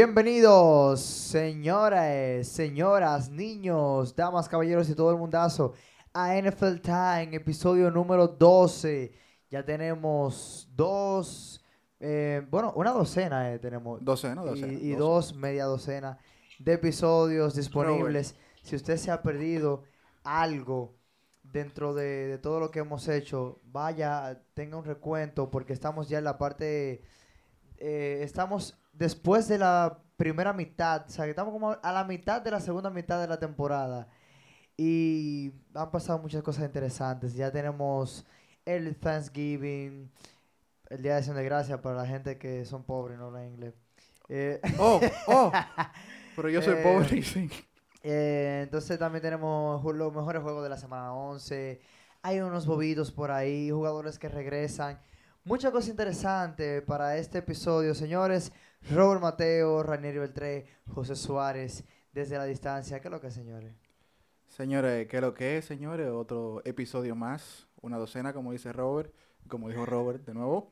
Bienvenidos, señores, señoras, niños, damas, caballeros y todo el mundazo a NFL Time, episodio número 12. Ya tenemos dos, eh, bueno, una docena eh, tenemos. Docena, y, docena. y docena. dos, media docena de episodios disponibles. Si usted se ha perdido algo dentro de, de todo lo que hemos hecho, vaya, tenga un recuento porque estamos ya en la parte, eh, estamos después de la primera mitad, o sea, que estamos como a la mitad de la segunda mitad de la temporada. Y han pasado muchas cosas interesantes. Ya tenemos el Thanksgiving, el Día de Acción de Gracias para la gente que son pobres y no hablan inglés. Eh, Oh, oh. Pero yo soy Eh, pobre sí. eh, entonces también tenemos los mejores juegos de la semana 11. Hay unos bobitos por ahí, jugadores que regresan. Mucha cosa interesante para este episodio, señores. Robert Mateo, Ranieri Beltré, José Suárez, desde la distancia. ¿Qué es lo que, señores? Señores, ¿qué es lo que es, señores? Otro episodio más. Una docena, como dice Robert. Como dijo Robert de nuevo.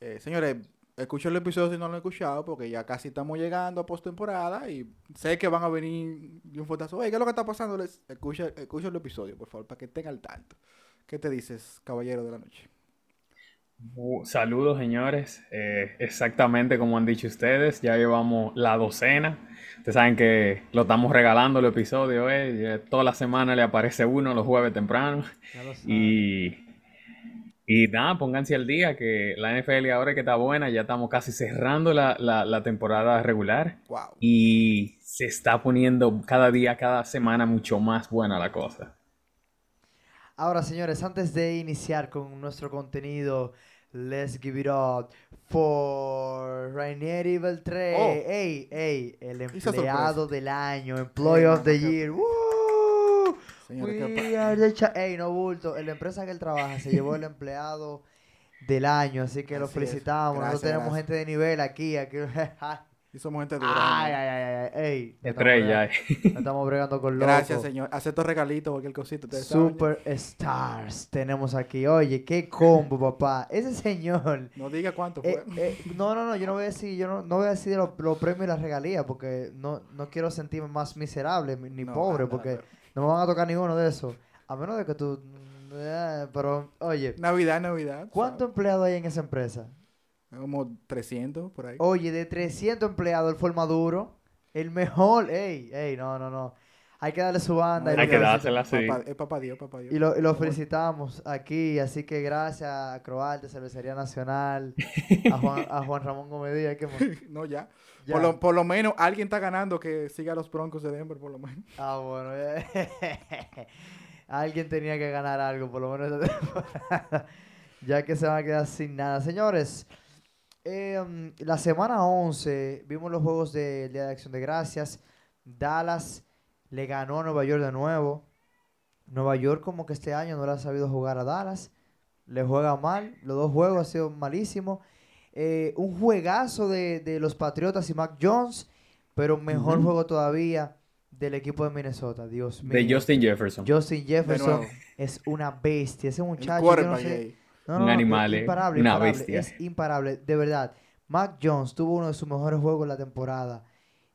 Eh, señores, escucho el episodio si no lo han escuchado, porque ya casi estamos llegando a postemporada y sé que van a venir un fotazo. Oye, ¿qué es lo que está pasando? Les- escucha el episodio, por favor, para que estén al tanto. ¿Qué te dices, caballero de la noche? Saludos, señores. Eh, exactamente como han dicho ustedes, ya llevamos la docena. Ustedes saben que lo estamos regalando el episodio, eh. Ya Toda la semana le aparece uno los jueves temprano. Y, y nada, pónganse al día que la NFL ahora que está buena, ya estamos casi cerrando la, la- la temporada regular Wow. y se está poniendo cada día, cada semana mucho más buena la cosa. Ahora, señores, antes de iniciar con nuestro contenido, let's give it up for Rainieri Beltré. Oh. Ey, ey, el empleado del año, Employee of the Year. ¡Woo! Señores, ¿qué We pa- are the cha- Ey, no bulto. En la empresa que él trabaja se llevó el empleado del año, así que lo Así felicitamos. Nosotros Gracias, tenemos gracias. gente de nivel aquí. aquí. Y somos gente dura. ay, ¿no? ay, ay, ay, ey. estamos Estrella. bregando- no estamos bregando con locos. Gracias, señor. Acepto regalitos, cualquier cosita. saben. Superstars tenemos aquí. Oye, qué combo, papá. Ese señor. No diga cuánto eh, fue. eh, no, no, no, yo no voy a decir, yo no, no voy a decir los, los premios y las regalías porque no, no quiero sentirme más miserable ni No, pobre anda, porque pero- no me van a tocar ninguno de esos. A menos de que tú. eh, pero, oye, Navidad, Navidad. ¿cuántos empleados hay en esa empresa? Como 300 por ahí. Oye, de 300 empleados, el fue el maduro. El mejor. Ey, ey, no, no, no. Hay que darle su banda. y No, lo Hay que dársela así. Papá, es papá Dios, papá Dios. Y lo, y lo Bueno, felicitamos aquí, así que gracias a Croarte, Cervecería Nacional, a Juan, a Juan Ramón Gómez ¿qué más? No, ya. Ya. Por, lo, por lo menos alguien está ganando que siga a los Broncos de Denver, por lo menos. Ah, bueno. Alguien tenía que ganar algo, por lo menos esta temporada, ya que se van a quedar sin nada. Señores, em, la semana 11 vimos los juegos del Día de Acción de Gracias. Dallas le ganó a Nueva York de nuevo. Nueva York como que este año no le ha sabido jugar a Dallas. Le juega mal. Los dos juegos han sido malísimos. Eh, un juegazo de, de los Patriotas y Mac Jones. Pero mejor juego todavía del equipo de Minnesota. Dios mío. De Justin Jefferson. Justin Jefferson es una bestia. Ese El muchacho. No no, no, Un no, animal, es eh, imparable, una imparable, bestia. Es imparable, de verdad. Mac Jones tuvo uno de sus mejores juegos en la temporada.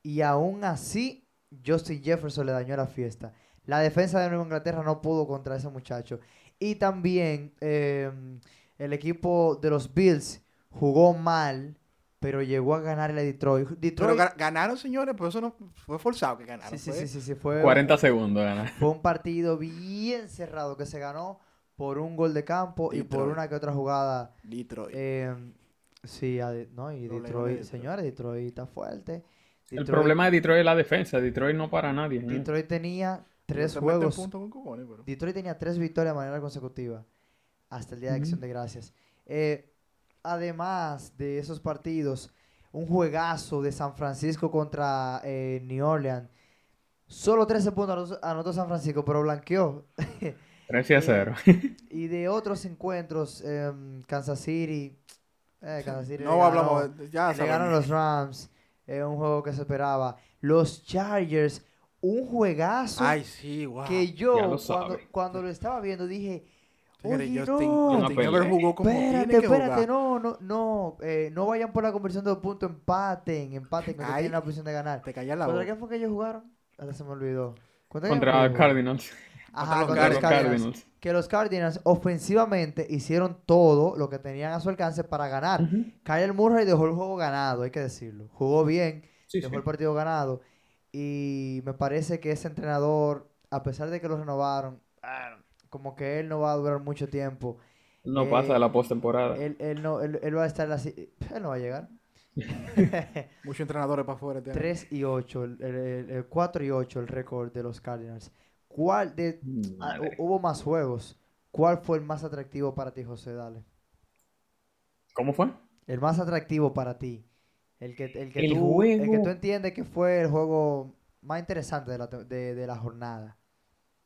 Y aún así, Justin Jefferson le dañó la fiesta. La defensa de Nueva Inglaterra no pudo contra ese muchacho. Y también eh, el equipo de los Bills jugó mal, pero llegó a ganarle a Detroit. Pero Detroit ga- ganaron, señores, pero eso no fue forzado que ganaron. sí, sí, fue- sí, sí, sí, fue, 40 segundos gana. fue un partido bien cerrado que se ganó por un gol de campo y por Detroit. una que otra jugada Detroit. Eh, sí, no, y Detroit, Detroit. señores, Detroit está fuerte. El Detroit, problema de Detroit es la defensa. Detroit no para a nadie. ¿eh? Detroit tenía tres juegos. puntos con cojones, pero- Detroit tenía tres victorias de manera consecutiva hasta el día de Acción de Gracias. Eh, además de esos partidos, un juegazo de San Francisco contra eh, New Orleans. Solo 13 puntos anotó- anotó San Francisco, pero blanqueó. 13 a 0. y de otros encuentros, em, Kansas City. eh, Kansas City No ganó- hablamos, ya le ganaron los Rams. Es un juego que se esperaba. Los Chargers, un juegazo Ay, sí, wow. que yo lo cuando, cuando lo estaba viendo dije, Oye, Justin, no. Justin Herbert jugó como espérate, tiene que espérate, jugar. no, no, no, eh, no vayan por la conversión de dos puntos, empaten, empaten, que tienen la posición de ganar. Te callas la ¿Contra boca. quién fue que ellos jugaron? Hasta se me olvidó. ¿Contra? Cardinals. Ajá, Contra los contra los Cardinals. Cardinals. Que los Cardinals ofensivamente hicieron todo lo que tenían a su alcance para ganar. Kyle Murray dejó el juego ganado, hay que decirlo. Jugó bien, Sí, dejó sí. el partido ganado. Y me parece que ese entrenador, a pesar de que lo renovaron, ah, como que él no va a durar mucho tiempo. No Eh, pasa de la postemporada. Él, él, no, él, él va a estar así. Él no va a llegar. Muchos entrenadores para afuera. este año. 3 y 8, el, el- el 4 y 8 el récord de los Cardinals. ¿Cuál de ah, Madre. hubo más juegos? ¿Cuál fue el más atractivo para ti, José? Dale. ¿Cómo fue? El más atractivo para ti. El que, el que, El tú, el que tú entiendes que fue el juego más interesante de la, de, de la jornada.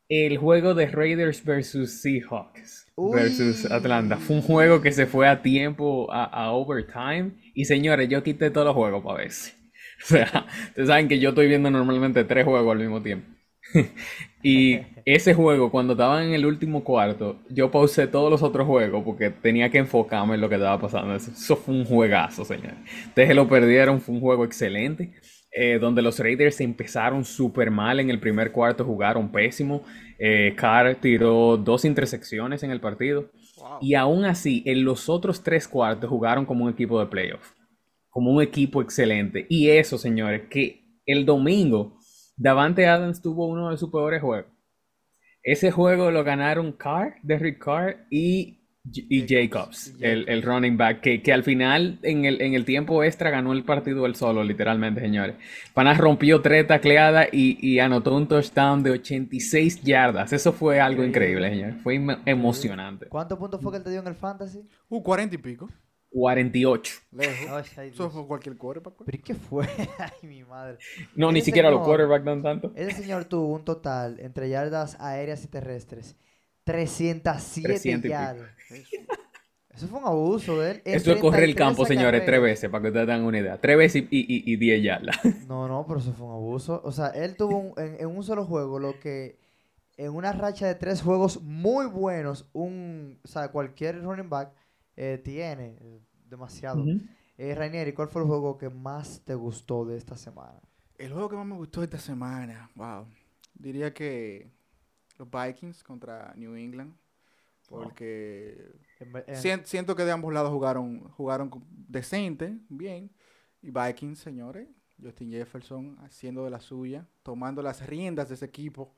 El juego de Raiders versus Seahawks Uy. versus Atlanta. Fue un juego que se fue a tiempo, a, a overtime. Y señores, yo quité todos los juegos para ver. si- O sea, ustedes saben que yo estoy viendo normalmente tres juegos al mismo tiempo. y ese juego, cuando estaban en el último cuarto, yo pausé todos los otros juegos porque tenía que enfocarme en lo que estaba pasando. Eso, fue un juegazo, señores. Ustedes lo perdieron, fue un juego excelente. eh, donde los Raiders empezaron súper mal en el primer cuarto, jugaron pésimo. Eh, Carr tiró dos intersecciones en el partido. Wow. Y aún así, en los otros tres cuartos jugaron como un equipo de playoff. Como un equipo excelente. Y eso, señores, que el domingo Davante Adams tuvo uno de sus peores juegos. Ese juego lo ganaron Carr, Derrick Carr y, y Jacobs, el, el running back, que, que al final en el, en el tiempo extra ganó el partido él solo, literalmente, señores. Pana rompió tres tacleadas y, y anotó un touchdown de 86 yardas. Eso fue algo increíble, señores. Fue emo- emocionante. ¿Cuántos puntos fue que él te dio en el fantasy? Uh, 40 y pico. 48. Lejos. Ay, ay, Eso fue cualquier quarterback. pues. ¿Pero y qué fue? Ay, mi madre. No, ni siquiera los quarterbacks dan tanto. Ese señor tuvo un total entre yardas aéreas y terrestres. 307 300 y pico. yardas. Eso. Eso fue un abuso de él. Eso es correr el 33 campo, señores, tres veces, para que ustedes tengan una idea. Tres veces y, y, y 10 yardas. No, no, pero eso fue un abuso. O sea, él tuvo un- en, en un solo juego lo que en una racha de tres juegos muy buenos, un, o sea, cualquier running back eh, tiene eh, demasiado. Ujú. Eh, Rainieri, ¿cuál fue el juego que más te gustó de esta semana? El juego que más me gustó esta semana, wow. Diría que los Vikings contra New England. Porque siento que de ambos lados jugaron, jugaron decente, bien. Y Vikings, señores, Justin Jefferson haciendo de la suya, tomando las riendas de ese equipo,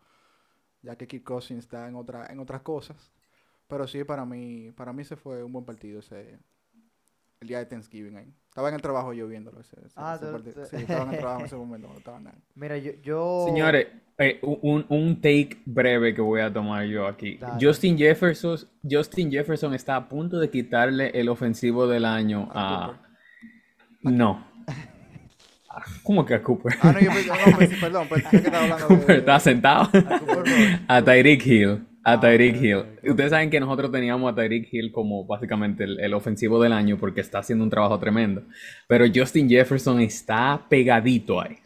ya que Kirk Cousins está en otra, en otras cosas. Pero sí, para mí, para mí ese fue un buen partido ese, el día de Thanksgiving ahí. Estaba en el trabajo yo viéndolo ese, ese- Ah, ese te- partido. te- Sí, estaba en el trabajo en ese momento, no estaba nada. Mira, yo... yo- Señores, eh, un, un take breve que voy a tomar yo aquí. Dale. Justin Jefferson, Justin Jefferson está a punto de quitarle el ofensivo del año A a... No. Ah, ¿Cómo que a Cooper? Ah, no, yo pensé, no, pensé- perdón, pensé que estaba hablando Cooper de... está sentado. a Cooper. A Tyreek Hill. A Ah, Tyreek Hill. Ustedes saben que nosotros teníamos a Tyreek Hill como básicamente el, el ofensivo del año porque está haciendo un trabajo tremendo. Pero Justin Jefferson está pegadito ahí.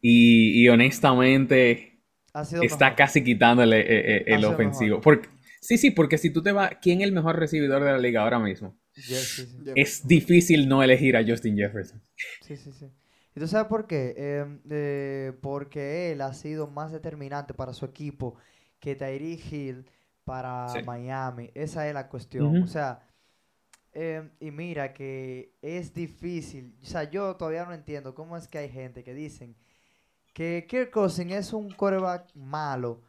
Y, y honestamente Ha sido está mejor. casi quitándole eh, eh, el ofensivo. Porque, sí, sí, porque si tú te vas, ¿quién es el mejor recibidor de la liga ahora mismo? Yes, sí, sí. Jefferson. Es difícil no elegir a Justin Jefferson. Sí, sí, sí. ¿Y tú sabes por qué? Eh, eh, porque él ha sido más determinante para su equipo que Tyreek Hill para Sí. Miami. Esa es la cuestión. O sea, eh, y mira que es difícil. O sea, yo todavía no entiendo cómo es que hay gente que dicen que Kirk Cousins es un quarterback malo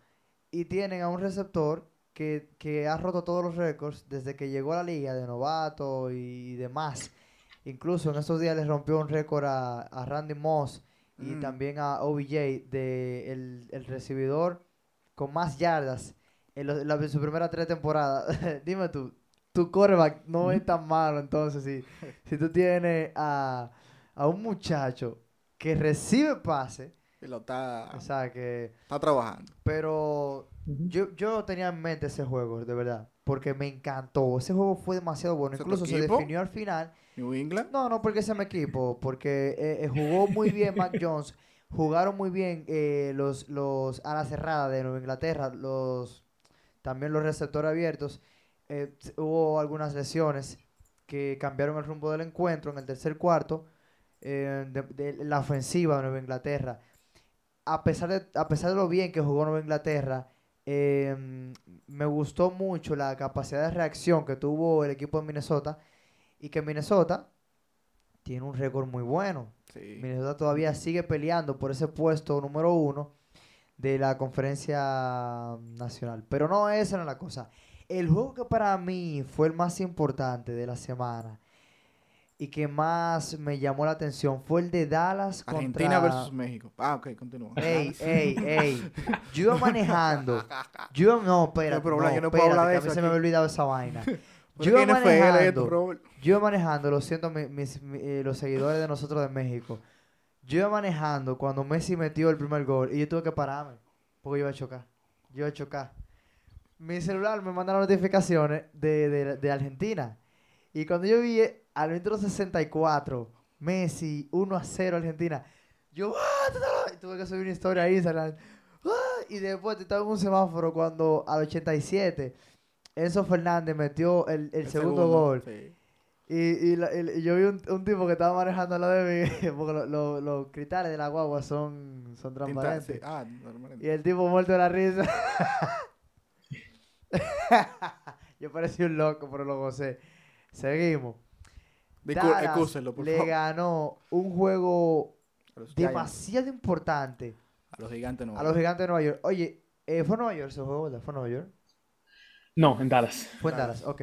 y tienen a un receptor que, que ha roto todos los récords desde que llegó a la liga de novato y demás. Incluso en estos días les rompió un récord a, a Randy Moss y Mm. también a OBJ de el, el recibidor con más yardas en, los- la- en su primera tres temporadas. Dime tú, tu quarterback no es tan malo entonces si, si tú tienes a, a un muchacho que recibe pase, Y lo está, o sea que... está trabajando. Pero yo, yo tenía en mente ese juego, de verdad, porque me encantó. Ese juego fue demasiado bueno. ¿Ese tu Incluso se definió al final. New England. No, no porque ese mi equipo, porque eh, eh, jugó muy bien Mac Jones. Jugaron muy bien eh, los, los a la cerrada de Nueva Inglaterra, los también los receptores abiertos. eh, hubo algunas lesiones que cambiaron el rumbo del encuentro en el tercer cuarto eh, de, la ofensiva de Nueva Inglaterra. A pesar de, a pesar de lo bien que jugó Nueva Inglaterra, em, me gustó mucho la capacidad de reacción que tuvo el equipo de Minnesota y que Minnesota tiene un récord muy bueno. Minnesota todavía sigue peleando por ese puesto número uno de la conferencia nacional. Pero no, esa no es la cosa. El juego que para mí fue el más importante de la semana y que más me llamó la atención fue el de Dallas contra... Argentina versus México. Ah, ok, continúa. Ey, ey, ey. Yo iba manejando. Yo no, espérate. No, no, no espérate, que a mí se me había olvidado esa vaina. yo iba manejando. Yo iba manejando, lo siento, mis, eh, los seguidores de nosotros de México. Yo iba manejando cuando Messi metió el primer gol y yo tuve que pararme porque yo iba a chocar. Yo iba a chocar mi celular me manda las notificaciones de, de, Argentina. Y cuando yo vi al minuto 64, Messi 1 a 0 Argentina, yo ¡Ah! tuve que subir una historia a Instagram. ¡Ah! Y después estaba en un semáforo cuando al 87 Enzo Fernández metió el, el, segundo, gol. Y, y, yo vi un, un, tipo que estaba manejando la de mí, porque los cristales de la guagua son, son transparentes. Ah, y el tipo muerto de la risa. Yo parecía un loco, pero lo gocé. Seguimos. Dallas le ganó un juego demasiado importante. A los gigantes de Nueva York. A los gigantes de Nueva York. Oye, eh, ¿fue Nueva York ese juego, verdad? ¿Fue Nueva York? No, en Dallas. Fue en Dallas, ok.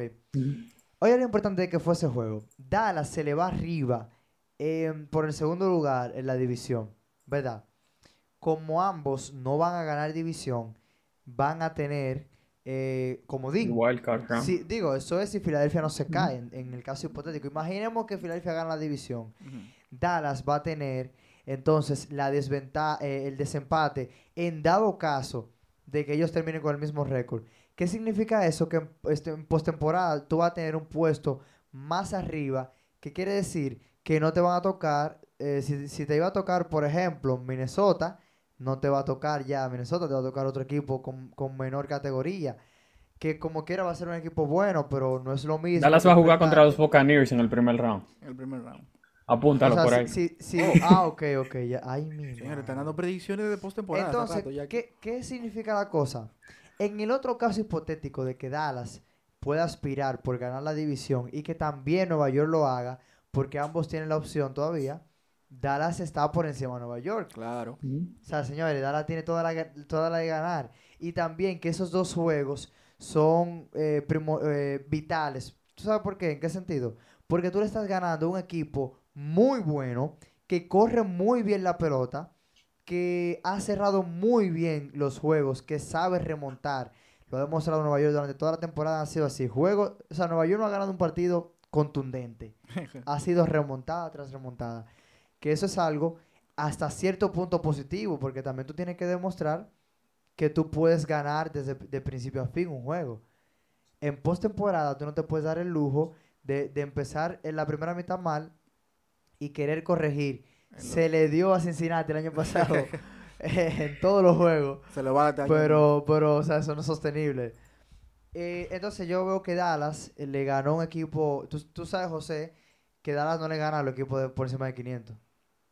Oye, lo importante de que fue ese juego. Dallas se le va arriba em, por el segundo lugar en la división, ¿verdad? Como ambos no van a ganar división, van a tener eh, como digo, sí, digo, eso es si Filadelfia no se cae, en, el caso hipotético. Imaginemos que Filadelfia gana la división. Dallas va a tener entonces la desventaja, eh, el desempate en dado caso de que ellos terminen con el mismo récord. ¿Qué significa eso? Que este, en postemporada tú vas a tener un puesto más arriba, que quiere decir que no te van a tocar, eh, si, si te iba a tocar, por ejemplo, Minnesota, no te va a tocar ya Minnesota, te va a tocar otro equipo con, menor categoría. Que como quiera va a ser un equipo bueno, pero no es lo mismo. Dallas va a jugar contra los Buccaneers en el primer round. En el primer round. Apúntalo por ahí. Sí, sí, oh. Ah, ok, ok. Ya. Ay, mi Señores, están dando predicciones de postemporada. Entonces, ¿qué, ¿qué significa la cosa? En el otro caso hipotético de que Dallas pueda aspirar por ganar la división y que también Nueva York lo haga, porque ambos tienen la opción todavía, Dallas está por encima de Nueva York. Claro. O sea, señores, Dallas tiene toda la, toda la de ganar. Y también que esos dos juegos son eh, eh, vitales. ¿Tú sabes por qué? ¿En qué sentido? Porque tú le estás ganando a un equipo muy bueno, que corre muy bien la pelota, que ha cerrado muy bien los juegos, que sabe remontar. Lo ha demostrado Nueva York durante toda la temporada, ha sido así. Juego, o sea, Nueva York no ha ganado un partido contundente. ha sido remontada tras remontada que eso es algo hasta cierto punto positivo, porque también tú tienes que demostrar que tú puedes ganar desde de principio a fin un juego. En postemporada tú no te puedes dar el lujo de, empezar en la primera mitad mal y querer corregir. Se le dio a Cincinnati el año pasado en todos los juegos. Se lo va a Pero, pero, o sea, eso no es sostenible. Eh, entonces yo veo que Dallas le ganó un equipo, tú, tú sabes, José, que Dallas no le gana al equipo de, por encima de 500.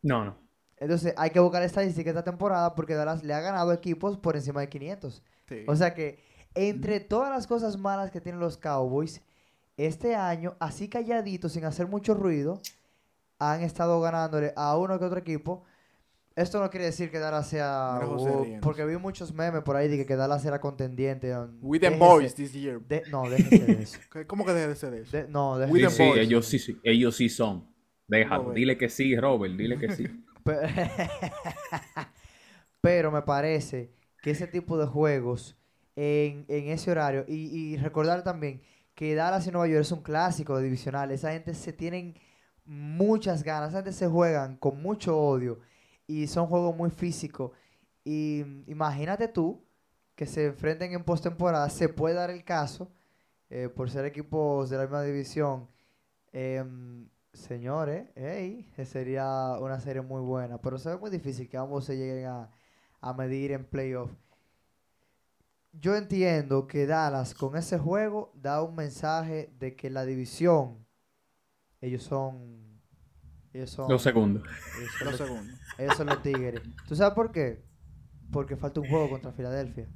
No, no. Entonces hay que buscar estadística esta temporada porque Dallas le ha ganado equipos por encima de 500. O sea que entre todas las cosas malas que tienen los Cowboys, este año, así calladitos, sin hacer mucho ruido, han estado ganándole a uno que otro equipo. Esto no quiere decir que Dallas sea... porque vi muchos memes por ahí de que, Dallas era contendiente. With them boys this year. no, déjese de eso. ¿Cómo que déjese de eso? no, déjese sí, sí, ellos sí, ellos sí son. Déjalo, dile que sí, Robert, dile que sí. Pero me parece que ese tipo de juegos en, ese horario, y, recordar también que Dallas y Nueva York es un clásico divisional, esa gente se tienen muchas ganas, gente se juegan con mucho odio y son juegos muy físicos. Y imagínate tú que se enfrenten en postemporada, se puede dar el caso, eh, por ser equipos de la misma división, em, Señores, hey, sería una serie muy buena, pero se ve muy difícil que ambos se lleguen a, medir en playoff. yo entiendo que Dallas con ese juego da un mensaje de que la división, ellos son... Ellos son... Los segundos. ellos son Los los- segundos. ellos son los Tigres. ¿Tú sabes por qué? Porque falta un juego contra Filadelfia.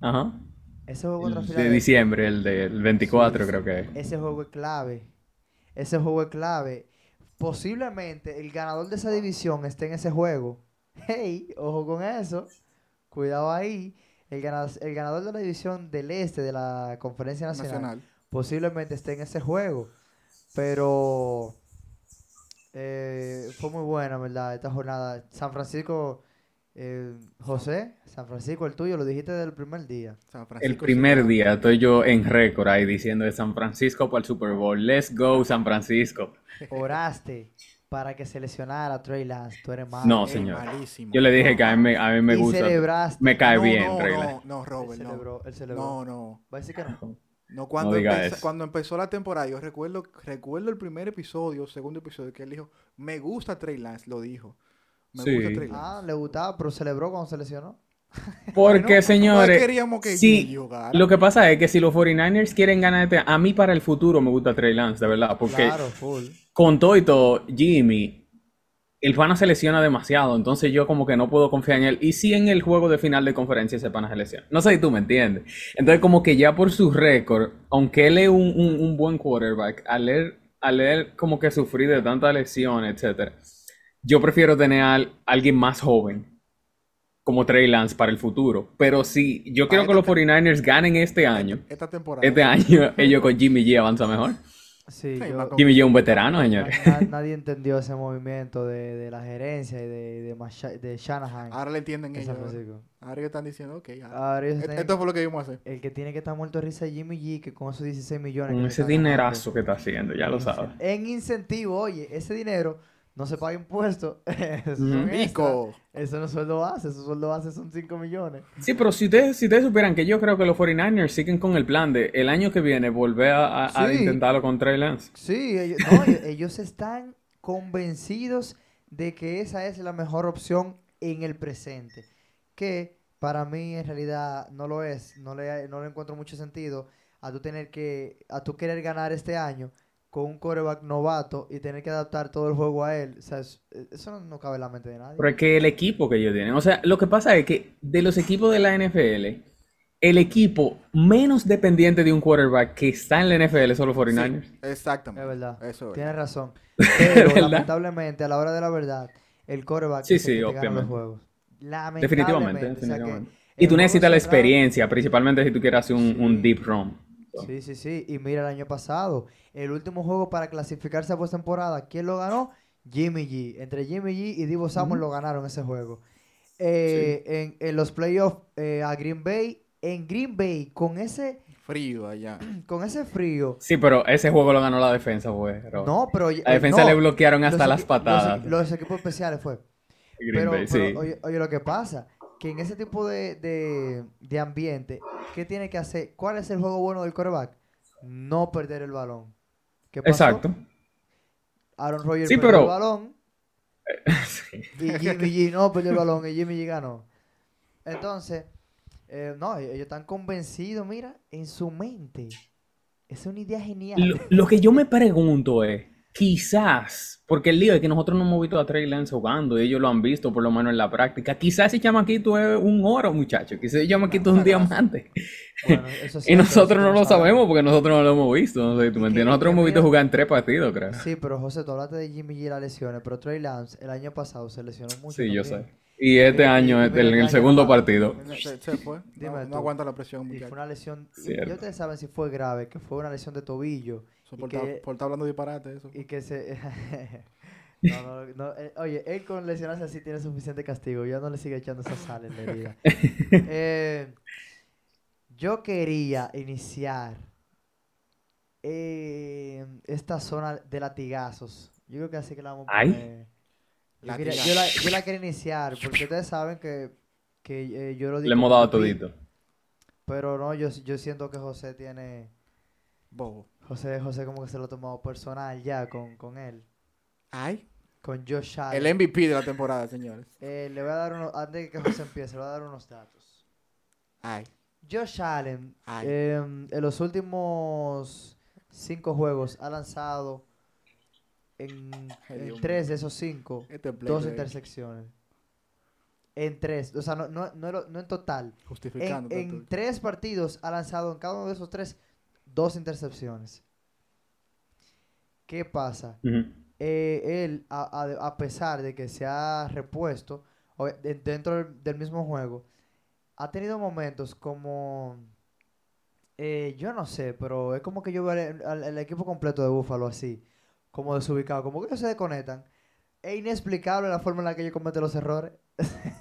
Ajá. Ese juego contra El de Filadelfia... diciembre, el del 24 Sí, creo que es. Ese juego es clave. Ese juego es clave. Posiblemente el ganador de esa división esté en ese juego. Hey, ojo con eso. Cuidado ahí. El ganador, el ganador de la división del este de la Conferencia Nacional, Nacional. posiblemente esté en ese juego. Pero eh, fue muy buena, ¿verdad? Esta jornada. San Francisco, eh, José, San Francisco, el tuyo, lo dijiste desde el primer día. San El primer día estoy yo en récord ahí diciendo de San Francisco para el Super Bowl. Let's go, San Francisco. Oraste para que se lesionara a Trey Lance. Tú eres malo. No, señor. malísimo. Yo le dije que a mí, me- a mí me y gusta. celebraste. Me cae no, bien, no, regla. no, no, Él Robert, no. él celebró. No, no. ¿Va a decir que no? No, cuando, eso. cuando empezó la temporada, yo recuerdo, recuerdo el primer episodio, segundo episodio, que él dijo, me gusta Trey Lance, lo dijo. Me Sí. gusta Trey Lance. Ah, le gustaba, pero celebró cuando se lesionó. Porque, Bueno, señores, queríamos que sí, lo que pasa es que si los 49ers quieren ganar este, a mí para el futuro me gusta Trey Lance, de verdad, porque Claro, full. con todo y todo, Jimmy, el pana se lesiona demasiado, entonces yo como que no puedo confiar en él. Y si en el juego de final de conferencia ese pana se lesiona. No sé si tú me entiendes. Entonces como que ya por su récord, aunque él es un, un- un buen quarterback, al él, al él como que sufrir de tanta lesión, etcétera, yo prefiero tener a al- alguien más joven. Como Trey Lance para el futuro. Pero si yo quiero que los 49ers ganen este año, Esta temporada. este año ellos con Jimmy G avanzan mejor. Sí, Sí, yo- Jimmy G es un veterano, na- señores. na- nadie entendió ese movimiento de, de la gerencia y de, de, Masha- de Shanahan Ahora le entienden en ellos. San Francisco. Ahora ellos están diciendo, ok, ahora- Ahora ellos tienen- esto fue lo que íbamos a hacer. el que tiene que estar muerto de risa es Jimmy G, que con esos 16 millones. Con ese ganando, dinerazo que está haciendo, ya lo sabes. En incentivo, oye, ese dinero no se paga impuestos. Eso extra. Pico. Eso no es sueldo base, su sueldo base son 5 millones. Sí, pero si ustedes, si ustedes supieran que yo creo que los 49ers siguen con el plan de el año que viene volver a, a- intentarlo con Trey Lance. Sí, ellos, no, ellos- ellos están convencidos de que esa es la mejor opción en el presente. Que para mí en realidad no lo es. No le, no le encuentro mucho sentido a tú tener que, a tú querer ganar este año con un quarterback novato y tener que adaptar todo el juego a él. O sea, es- eso no, no cabe en la mente de nadie. Pero es que el equipo que ellos tienen, o sea, lo que pasa es que de los equipos de la NFL, el equipo menos dependiente de un quarterback que está en la NFL son los 49ers. Sí, exactamente. Es verdad. Eso es. Tienes razón. Pero lamentablemente, a la hora de la verdad, el quarterback Sí, es el sí, que te gana los juegos. Definitivamente, Lamentablemente. O sea que definitivamente. en Y tú necesitas la experiencia, principalmente si tú quieres hacer un, un deep run. Sí, sí, sí. Y mira el año pasado, el último juego para clasificarse a postemporada, ¿quién lo ganó? Jimmy G. Entre Jimmy G y Divo Samuel lo ganaron ese juego. Eh, en, en los playoffs eh, a Green Bay, en Green Bay, con ese, Frío allá. con ese frío. Sí, pero ese juego lo ganó la defensa, güey. No, pero. La defensa le bloquearon hasta las patadas. Los, los equipos especiales fue. Green Pero, Bay, pero, sí. oye, oye, lo que pasa, que en ese tipo de, de, de ambiente, ¿qué tiene que hacer? ¿Cuál es el juego bueno del quarterback? No perder el balón. ¿Qué pasó? Exacto. Aaron Rodgers Sí, perdió pero- el balón Sí. y Jimmy G no perdió el balón y Jimmy G ganó. Entonces, eh, no, ellos están convencidos, mira, en su mente. Es una idea genial. Lo, lo que yo me pregunto es, quizás, porque el lío es que nosotros no hemos visto a Trey Lance jugando, y ellos lo han visto por lo menos en la práctica, quizás ese chamaquito es un oro, muchacho, quizás ese chamaquito es un diamante. Bueno, eso es Y nosotros no lo sabemos. sabemos porque nosotros no lo hemos visto, no sé si tú me entiendes. Nosotros hemos visto jugar en tres partidos, creo. Sí, pero José, tú hablaste de Jimmy G y las lesiones, pero Trey Lance el año pasado se lesionó mucho. Sí, yo sé. Y este Y- año, y en el segundo partido, Se, se fue. Dime No, tú. no aguanta la presión, Y fue una lesión. y-. Y ustedes saben si fue grave, que fue una lesión de tobillo. Por, que- estar, por estar hablando disparate, eso. Y que se. no, no, no, eh, oye, él con lesionarse así tiene suficiente castigo. Ya no le sigue echando esa sal en la herida. Eh, yo quería iniciar eh, esta zona de latigazos. Yo creo que así que la vamos a Ay. poner. Yo, quería- yo la, yo la quería iniciar porque ustedes saben que, que eh, yo lo digo. le hemos dado todito. Pero no, yo, yo siento que José tiene. Bobo. José, José como que se lo ha tomado personal ya con, con él. Ay. Con Josh Allen. El MVP de la temporada, señores. Eh, le voy a dar unos, antes de que José empiece, le voy a dar unos datos. Ay. Josh Allen, Ay. em, en los últimos cinco juegos, ha lanzado en, Ay, en tres de esos cinco, Este dos intersecciones. En tres, o sea, no, no, no, en total. En, Justificando. en tanto. tres partidos ha lanzado en cada uno de esos tres dos intercepciones. ¿Qué pasa? Eh, él, a, a- a pesar de que se ha repuesto dentro del, mismo juego, ha tenido momentos como, eh, yo no sé, pero es como que yo veo al, al- al equipo completo de Búfalo así, como desubicado, como que ellos se desconectan. Es inexplicable la forma en la que ellos cometen los errores.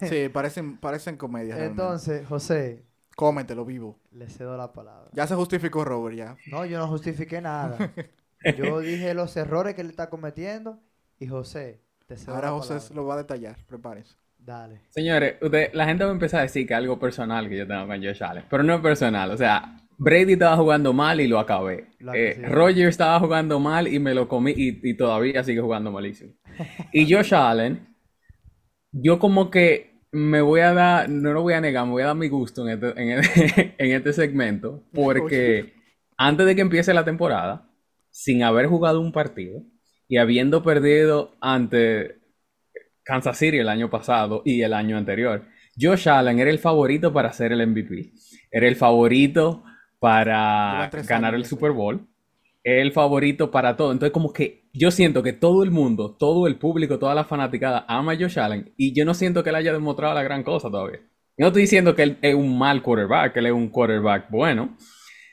Sí, parecen, parecen comedias. realmente. Entonces, José, Cómetelo vivo. le cedo la palabra. Ya se justificó Robert, ya. No, yo no justifiqué nada. Yo dije los errores que él está cometiendo y José, te cedo Ahora la José palabra. lo va a detallar. Prepárense. Dale. Señores, usted- la gente va a empezar a decir que es algo personal que yo tengo con Josh Allen, pero no es personal. O sea, Brady estaba jugando mal y lo acabé. Eh. Roger estaba jugando mal y me lo comí y, y todavía sigue jugando malísimo. Y Josh Allen, yo como que me voy a dar, no lo voy a negar, me voy a dar mi gusto en este, en este, en este segmento, porque antes de que empiece la temporada, sin haber jugado un partido y habiendo perdido ante Kansas City el año pasado y el año anterior, Josh Allen era el favorito para ser el MVP. Era el favorito para ganar el. Super Bowl. El favorito para todo. Entonces, como que yo siento que todo el mundo, todo el público, toda la fanaticada ama a Josh Allen y yo no siento que él haya demostrado la gran cosa todavía. Yo no estoy diciendo que él es un mal quarterback, que él es un quarterback bueno,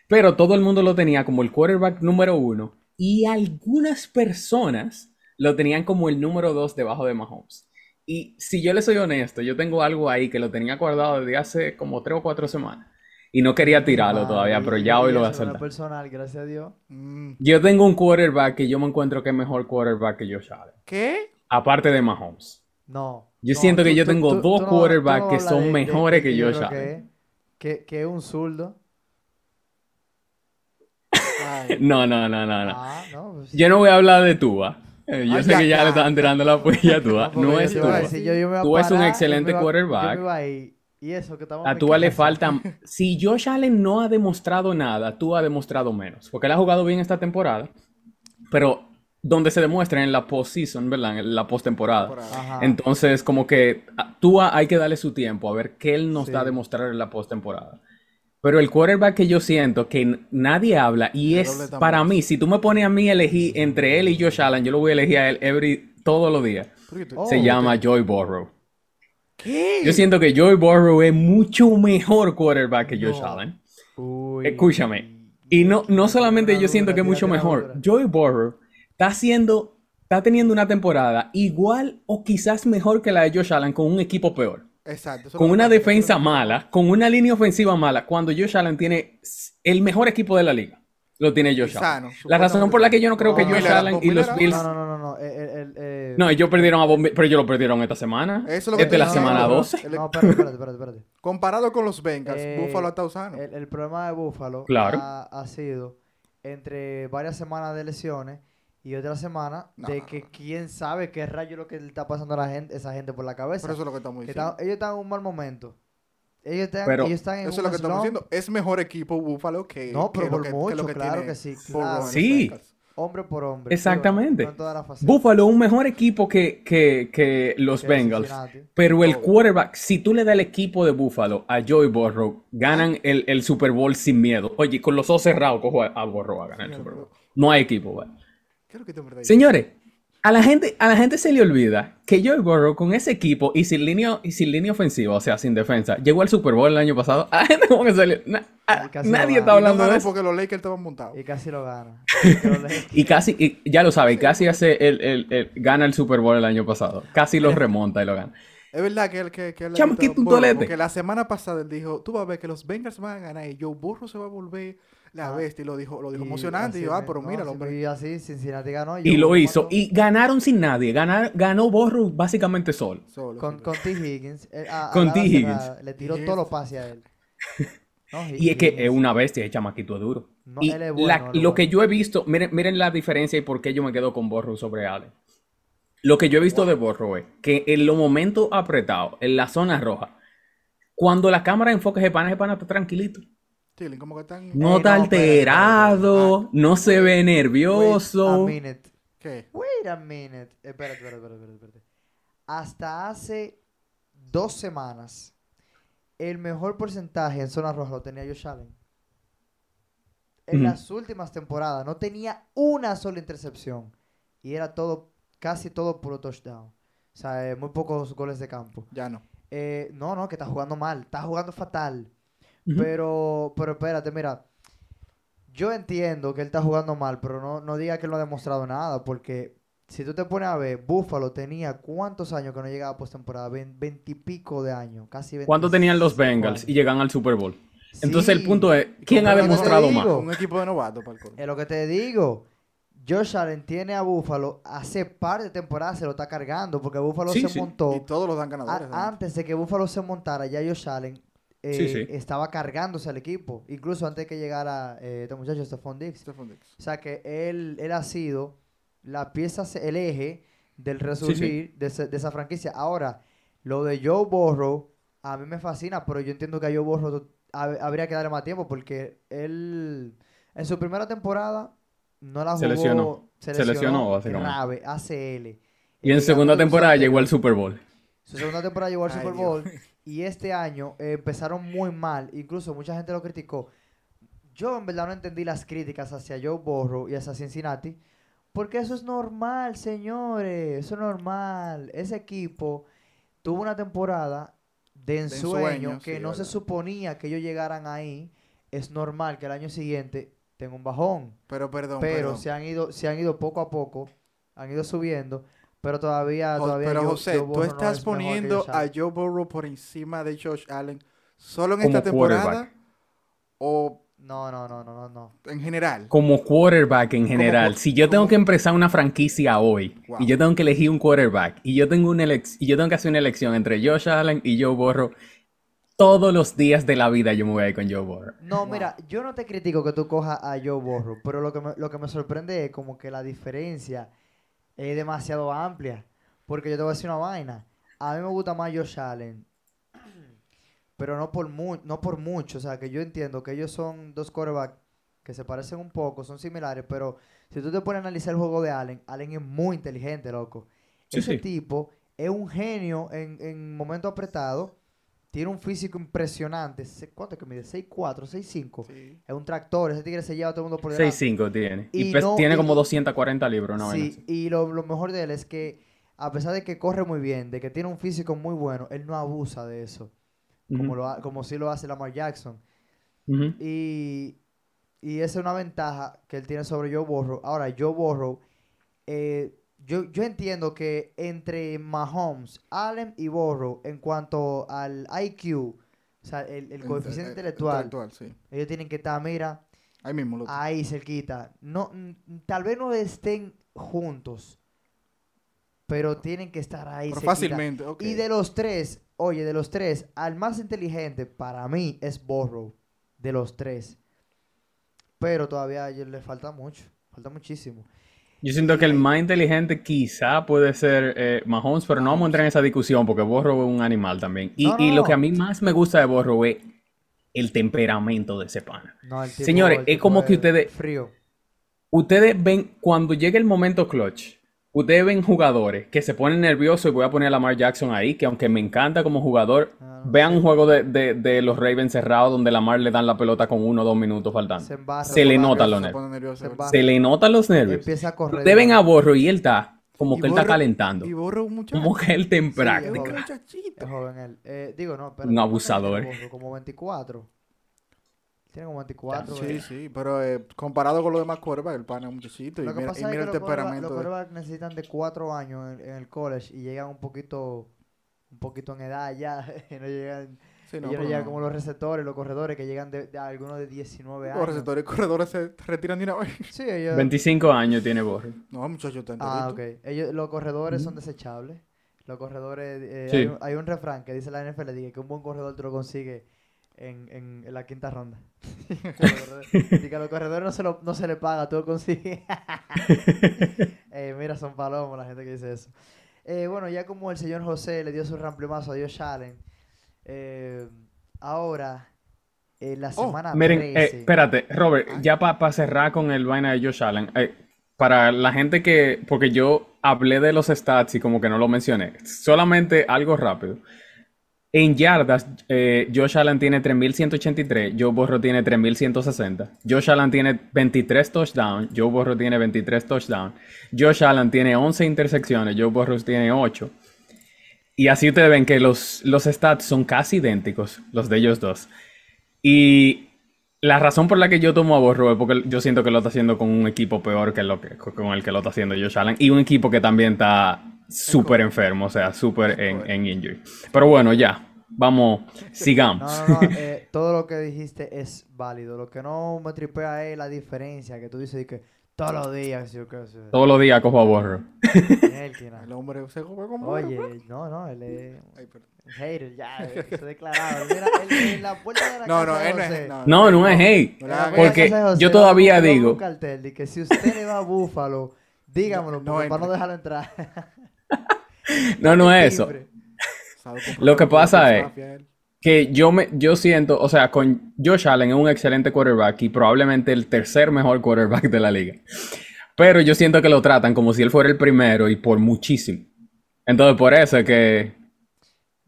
pero todo el mundo lo tenía como el quarterback número uno y algunas personas lo tenían como el número dos debajo de Mahomes. Y si yo le soy honesto, yo tengo algo ahí que lo tenía guardado desde hace como tres o cuatro semanas y no quería tirarlo Ah, todavía, pero ya hoy lo voy a soltar. personal, gracias a Dios. Mm, Yo tengo un quarterback que yo me encuentro que es mejor quarterback que Josh Allen, ¿Qué? aparte de Mahomes. No. Yo no, siento que tú- yo tengo tú- dos tú quarterbacks no que son de- mejores de que yo Josh Allen. es- Que, que es un zurdo. No, no, no, no, no. Ah, no. pues- Yo no voy a hablar de Tua. Eh, yo sé ya, que ya, ya. le estaban tirando la puya a porque No es te iba a Tua. decir, yo- yo me iba a Tua es un excelente yo me iba- quarterback. yo me iba ahí, y eso que estamos A Tua le faltan. Si Josh Allen no ha demostrado nada, Tua ha demostrado menos. Porque él ha jugado bien esta temporada. Pero donde se demuestra en la postseason, ¿verdad? En la postemporada. Entonces, como que a Tua hay que darle su tiempo a ver qué él nos Sí. da a demostrar en la postemporada. Pero el quarterback que yo siento que nadie habla y El es para mí, si tú me pones a mí elegir entre él y Josh Allen, yo lo voy a elegir a él every, todos los días. ¿Por qué tú- Oh. Se llama Joy Burrow. ¿Qué? Yo siento que Joy Burrow es mucho mejor quarterback que Josh No. Allen. Uy. Escúchame. Y no, no solamente yo siento que es mucho mejor. Joey Burrow está haciendo, está teniendo una temporada igual o quizás mejor que la de Josh Allen con un equipo peor. Exacto. Con una que defensa que- mala, con una línea ofensiva mala, cuando Josh Allen tiene el mejor equipo de la liga. Lo tiene Josh Allen. sano, La razón por la que yo no creo que Josh Allen y los Bills... No, no, no, no, no. eh, eh, el- eh, No, ellos perdieron a Bombi, pero ellos lo perdieron esta semana. Eso es lo que Esta es la semana diciendo. 12. El- No, espérate, espérate, espérate, espérate. Comparado con los Bengals, Eh, Buffalo está usando. El, el problema de Buffalo Claro. ha, ha sido entre varias semanas de lesiones y otra semana No, de no, que no. quién sabe qué rayo lo que le está pasando a la gente, esa gente por la cabeza. Pero eso es lo que estamos Que diciendo. ellos están en un mal momento. Ellos están, Pero- ellos están en Eso es lo que estamos diciendo. Es mejor equipo Buffalo que. No, pero que lo por que, que mucho, lo que claro tiene que sí, claro. Sí. Hombre por hombre. Exactamente. Digo. Buffalo, un mejor equipo que, que, que los Que Bengals. Cincinnati. Pero el quarterback, si tú le das el equipo de Buffalo a Joey Burrow, ganan el, el Super Bowl sin miedo. Oye, con los ojos cerrados, cojo a, a Burrow a ganar el Super Bowl. No hay equipo, ¿vale? Señores, a la gente, a la gente se le olvida que Joey Burrow con ese equipo y sin línea, y sin línea ofensiva, o sea, sin defensa, llegó al Super Bowl el año pasado. A la gente como que se le- na- a- Y casi lo nadie gana. está Y no hablando de eso. porque los Lakers estaban montados. Y casi lo gana. Y casi, y ya lo sabe, casi hace el, el- el- gana el Super Bowl el año pasado. Casi lo remonta y lo gana. Es verdad que él que, que él le Chamo, quitó quita un Burrow, tolete. Porque la semana pasada él dijo, tú vas a ver que los Bengals van a ganar y Joe Burrow se va a volver la Ah. bestia. Y lo dijo, lo dijo y emocionante. Y yo, ah, pero no, mira, hombre. Y así Cincinnati ganó. Y lo cuando- hizo. Y ganaron sin nadie. Ganar, ganó Burrow básicamente solo. Solo, Con, con T. Higgins. eh, a- a Con T. Higgins. Le tiró todos los pases a él. No, Y es que es una bestia, el chamaquito es duro. No, y él es bueno, la- él es lo que yo he visto, miren, miren la diferencia y por qué yo me quedo con Burrow sobre Allen. Lo que yo he visto de Burrow es que en los momentos apretados, en la zona roja, Cuando la cámara enfoca ese pana, ese pana está tranquilito. Chilling, como que están... No Ey, está no, alterado, espérate. no se ve Wait a nervioso. minute. ¿Qué? Wait a minute. Espérate, espérate, espérate, espérate, espérate. Hasta hace dos semanas, el mejor porcentaje en zona roja lo tenía Josh Allen. En las últimas temporadas no tenía una sola intercepción. Y era todo, casi todo puro touchdown. O sea, eh, muy pocos goles de campo. Ya no. Eh, no, no, que está jugando mal. Está jugando fatal. Pero, pero espérate, mira. Yo entiendo que él está jugando mal, pero no, no diga que él no ha demostrado nada, porque si tú te pones a ver, Buffalo tenía cuántos años que no llegaba a postemporada, Vein- veintipico de años, casi ¿Cuánto tenían los 25 Bengals años. y llegan al Super Bowl? Entonces el punto es, ¿quién ha demostrado más? Un equipo de novatos para el. Es lo que te digo. Josh Allen tiene a Buffalo, hace par de temporadas se lo está cargando, porque Buffalo Sí, se sí. montó. Y todos los dan ganadores. antes de que Buffalo se montara, ya Josh Allen eh, Sí, sí. estaba cargándose al equipo. Incluso antes que llegara eh, este muchacho, Stephon Diggs. Stephon Diggs. O sea que él, él ha sido la pieza, el eje del resurgir De, de esa franquicia. Ahora, lo de Joe Burrow, a mí me fascina, pero yo entiendo que a Joe Burrow hab- habría que darle más tiempo porque él, en su primera temporada, no la jugó. Se lesionó. Se lesionó, básicamente. grave, ACL. Y en Eh, segunda temporada llegó al. Super Bowl. Su segunda temporada llegó al Ay, Super Dios. Bowl y este año eh, empezaron muy mal. Incluso mucha gente lo criticó. Yo en verdad no entendí las críticas hacia Joe Burrow y hacia Cincinnati. Porque eso es normal, señores. Eso es normal. Ese equipo tuvo una temporada de ensueño, ensueño, que sí, no se suponía que ellos llegaran ahí. Es normal que el año siguiente tenga un bajón. Pero perdón, pero perdón. se han ido, se han ido poco a poco, han ido subiendo, pero todavía, Jo- todavía pero José, tú no estás poniendo a. Joe Burrow por encima de Josh Allen solo en Como esta temporada o No, no, no, no, no, no. en general. Como quarterback en general, si yo tengo como- que empezar una franquicia hoy Wow. y yo tengo que elegir un quarterback y yo tengo una elec- y yo tengo que hacer una elección entre Josh Allen y Joe Burrow, todos los días de la vida yo me voy a ir con Joe Burrow. No, Wow. mira, yo no te critico que tú cojas a Joe Burrow, pero lo que me, lo que me sorprende es como que la diferencia es demasiado amplia. Porque yo te voy a decir una vaina. A mí me gusta más Josh Allen. Pero no por, mu no por mucho. O sea, que yo entiendo que ellos son dos quarterbacks que se parecen un poco, son similares. Pero si tú te pones a analizar el juego de Allen, Allen es muy inteligente, loco. Sí, Ese sí. tipo es un genio en, en momentos apretados. Tiene un físico impresionante. ¿Cuánto es que mide? 6'4, 6'5. Sí. Es un tractor. Ese tigre se lleva a todo el mundo por delante. 6'5 tiene. Y, Y no- tiene y- como 240 libros, ¿no? Sí, y lo, lo mejor de él es que, a pesar de que corre muy bien, de que tiene un físico muy bueno, él no abusa de eso. Como, lo, como sí lo hace Lamar Jackson. Y, y esa es una ventaja que él tiene sobre Joe Burrow. Ahora, Joe Burrow, eh, yo, yo entiendo que entre Mahomes, Allen y Burrow, en cuanto al IQ, o sea, el, el coeficiente Eh, intelectual, intelectual, sí. ellos tienen que estar, mira, Ahí mismo lo ahí cerquita. No, mm, tal vez no estén juntos, pero tienen que estar ahí Pero cerquita. fácilmente. Y de los tres, oye, de los tres, al más inteligente para mí es Burrow. De los tres. Pero todavía a ellos le falta mucho. Falta muchísimo. Yo siento que el más inteligente quizá puede ser eh, Mahomes, pero no vamos a entrar en esa discusión porque Burrow es un animal también. Y, No, y no, lo que a mí más me gusta de Burrow es el temperamento de ese pana. No, el tipo- Señores, es como que ustedes- Frío. Ustedes ven, cuando llega el momento clutch, ustedes ven jugadores que se ponen nerviosos y voy a poner a Lamar Jackson ahí, que aunque me encanta como jugador, Ah, no vean sé. un juego de, de- de los Ravens cerrado donde Lamar le dan la pelota con uno o dos minutos faltando. Se embarra. Se le por la- nota los nervios. Se le notan los nervios. Empieza a correr. Ustedes ven a Borro y él está como Y que él está calentando. Y borra un muchacho. Como que él está en Sí, práctica. joven. muchachito. Es joven él. Eh, digo, no, pero Un abusador. Como 24. Tiene como 24. Sí, sí, pero eh, comparado con los demás quarterbacks, el pan es un muchachito. Y que mira, pasa y es mira que el los temperamento. los de- quarterbacks necesitan de cuatro años en, en el college y llegan un poquito un poquito en edad ya. y no llegan, Sí, no, llegan no. como los receptores, los corredores que llegan de, de algunos de 19 años. Los receptores y corredores se retiran de una vez. Sí, ellos. 25 años tiene Borro. No, muchachos, está Ah, ok. Ellos, los corredores son desechables. Los corredores. eh, Sí. hay, un, hay un refrán que dice la NFL que un buen corredor te lo consigue en, en, en la quinta ronda. Dice que a los corredores no se, lo, no se le paga, tú lo consigues. Eh, mira, son palomos la gente que dice eso. Eh, bueno, ya como el señor José le dio su ramplemazo a Josh Allen, Eh, ahora, en la Oh, semana Miren, eh, 13. espérate, Robert, Ay. ya para cerrar con el vaina de Josh Allen, eh, para la gente que, porque yo hablé de los stats y como que no lo mencioné, solamente algo rápido. En yardas, eh, Josh Allen tiene 3.183, Joe Burrow tiene 3.160. Josh Allen tiene 23 touchdowns, Joe Burrow tiene 23 touchdowns. Josh Allen tiene 11 intersecciones, Joe Burrow tiene 8. Y así ustedes ven que los, los stats son casi idénticos, los de ellos dos. Y la razón por la que yo tomo a Burrow es porque yo siento que lo está haciendo con un equipo peor que, lo que con el que lo está haciendo Josh Allen. Y un equipo que también está súper enfermo, o sea, súper en, en injury. Pero bueno, ya, vamos, sigamos. No, no, no, eh, todo lo que dijiste es válido. Lo que no me tripea es la diferencia que tú dices de que todos los días, yo qué sé. Todos los días cojo a. Mielquina. El hombre se juega como... Oye, no, no, él es Ay, hater ya, eh, se ha declarado. Mira, él en la puerta de la No, no, casa de él no José, es... No, No, no es hate. No de Porque de José, yo todavía digo- Un cartel de que si usted le va a Búfalo, dígamelo, No porque para no dejarlo entrar. No, no es eso. Lo que pasa es-. Que yo me, yo siento, o sea, con Josh Allen es un excelente quarterback y probablemente el tercer mejor quarterback de la liga. Pero yo siento que lo tratan como si él fuera el primero y por muchísimo. Entonces, por eso es que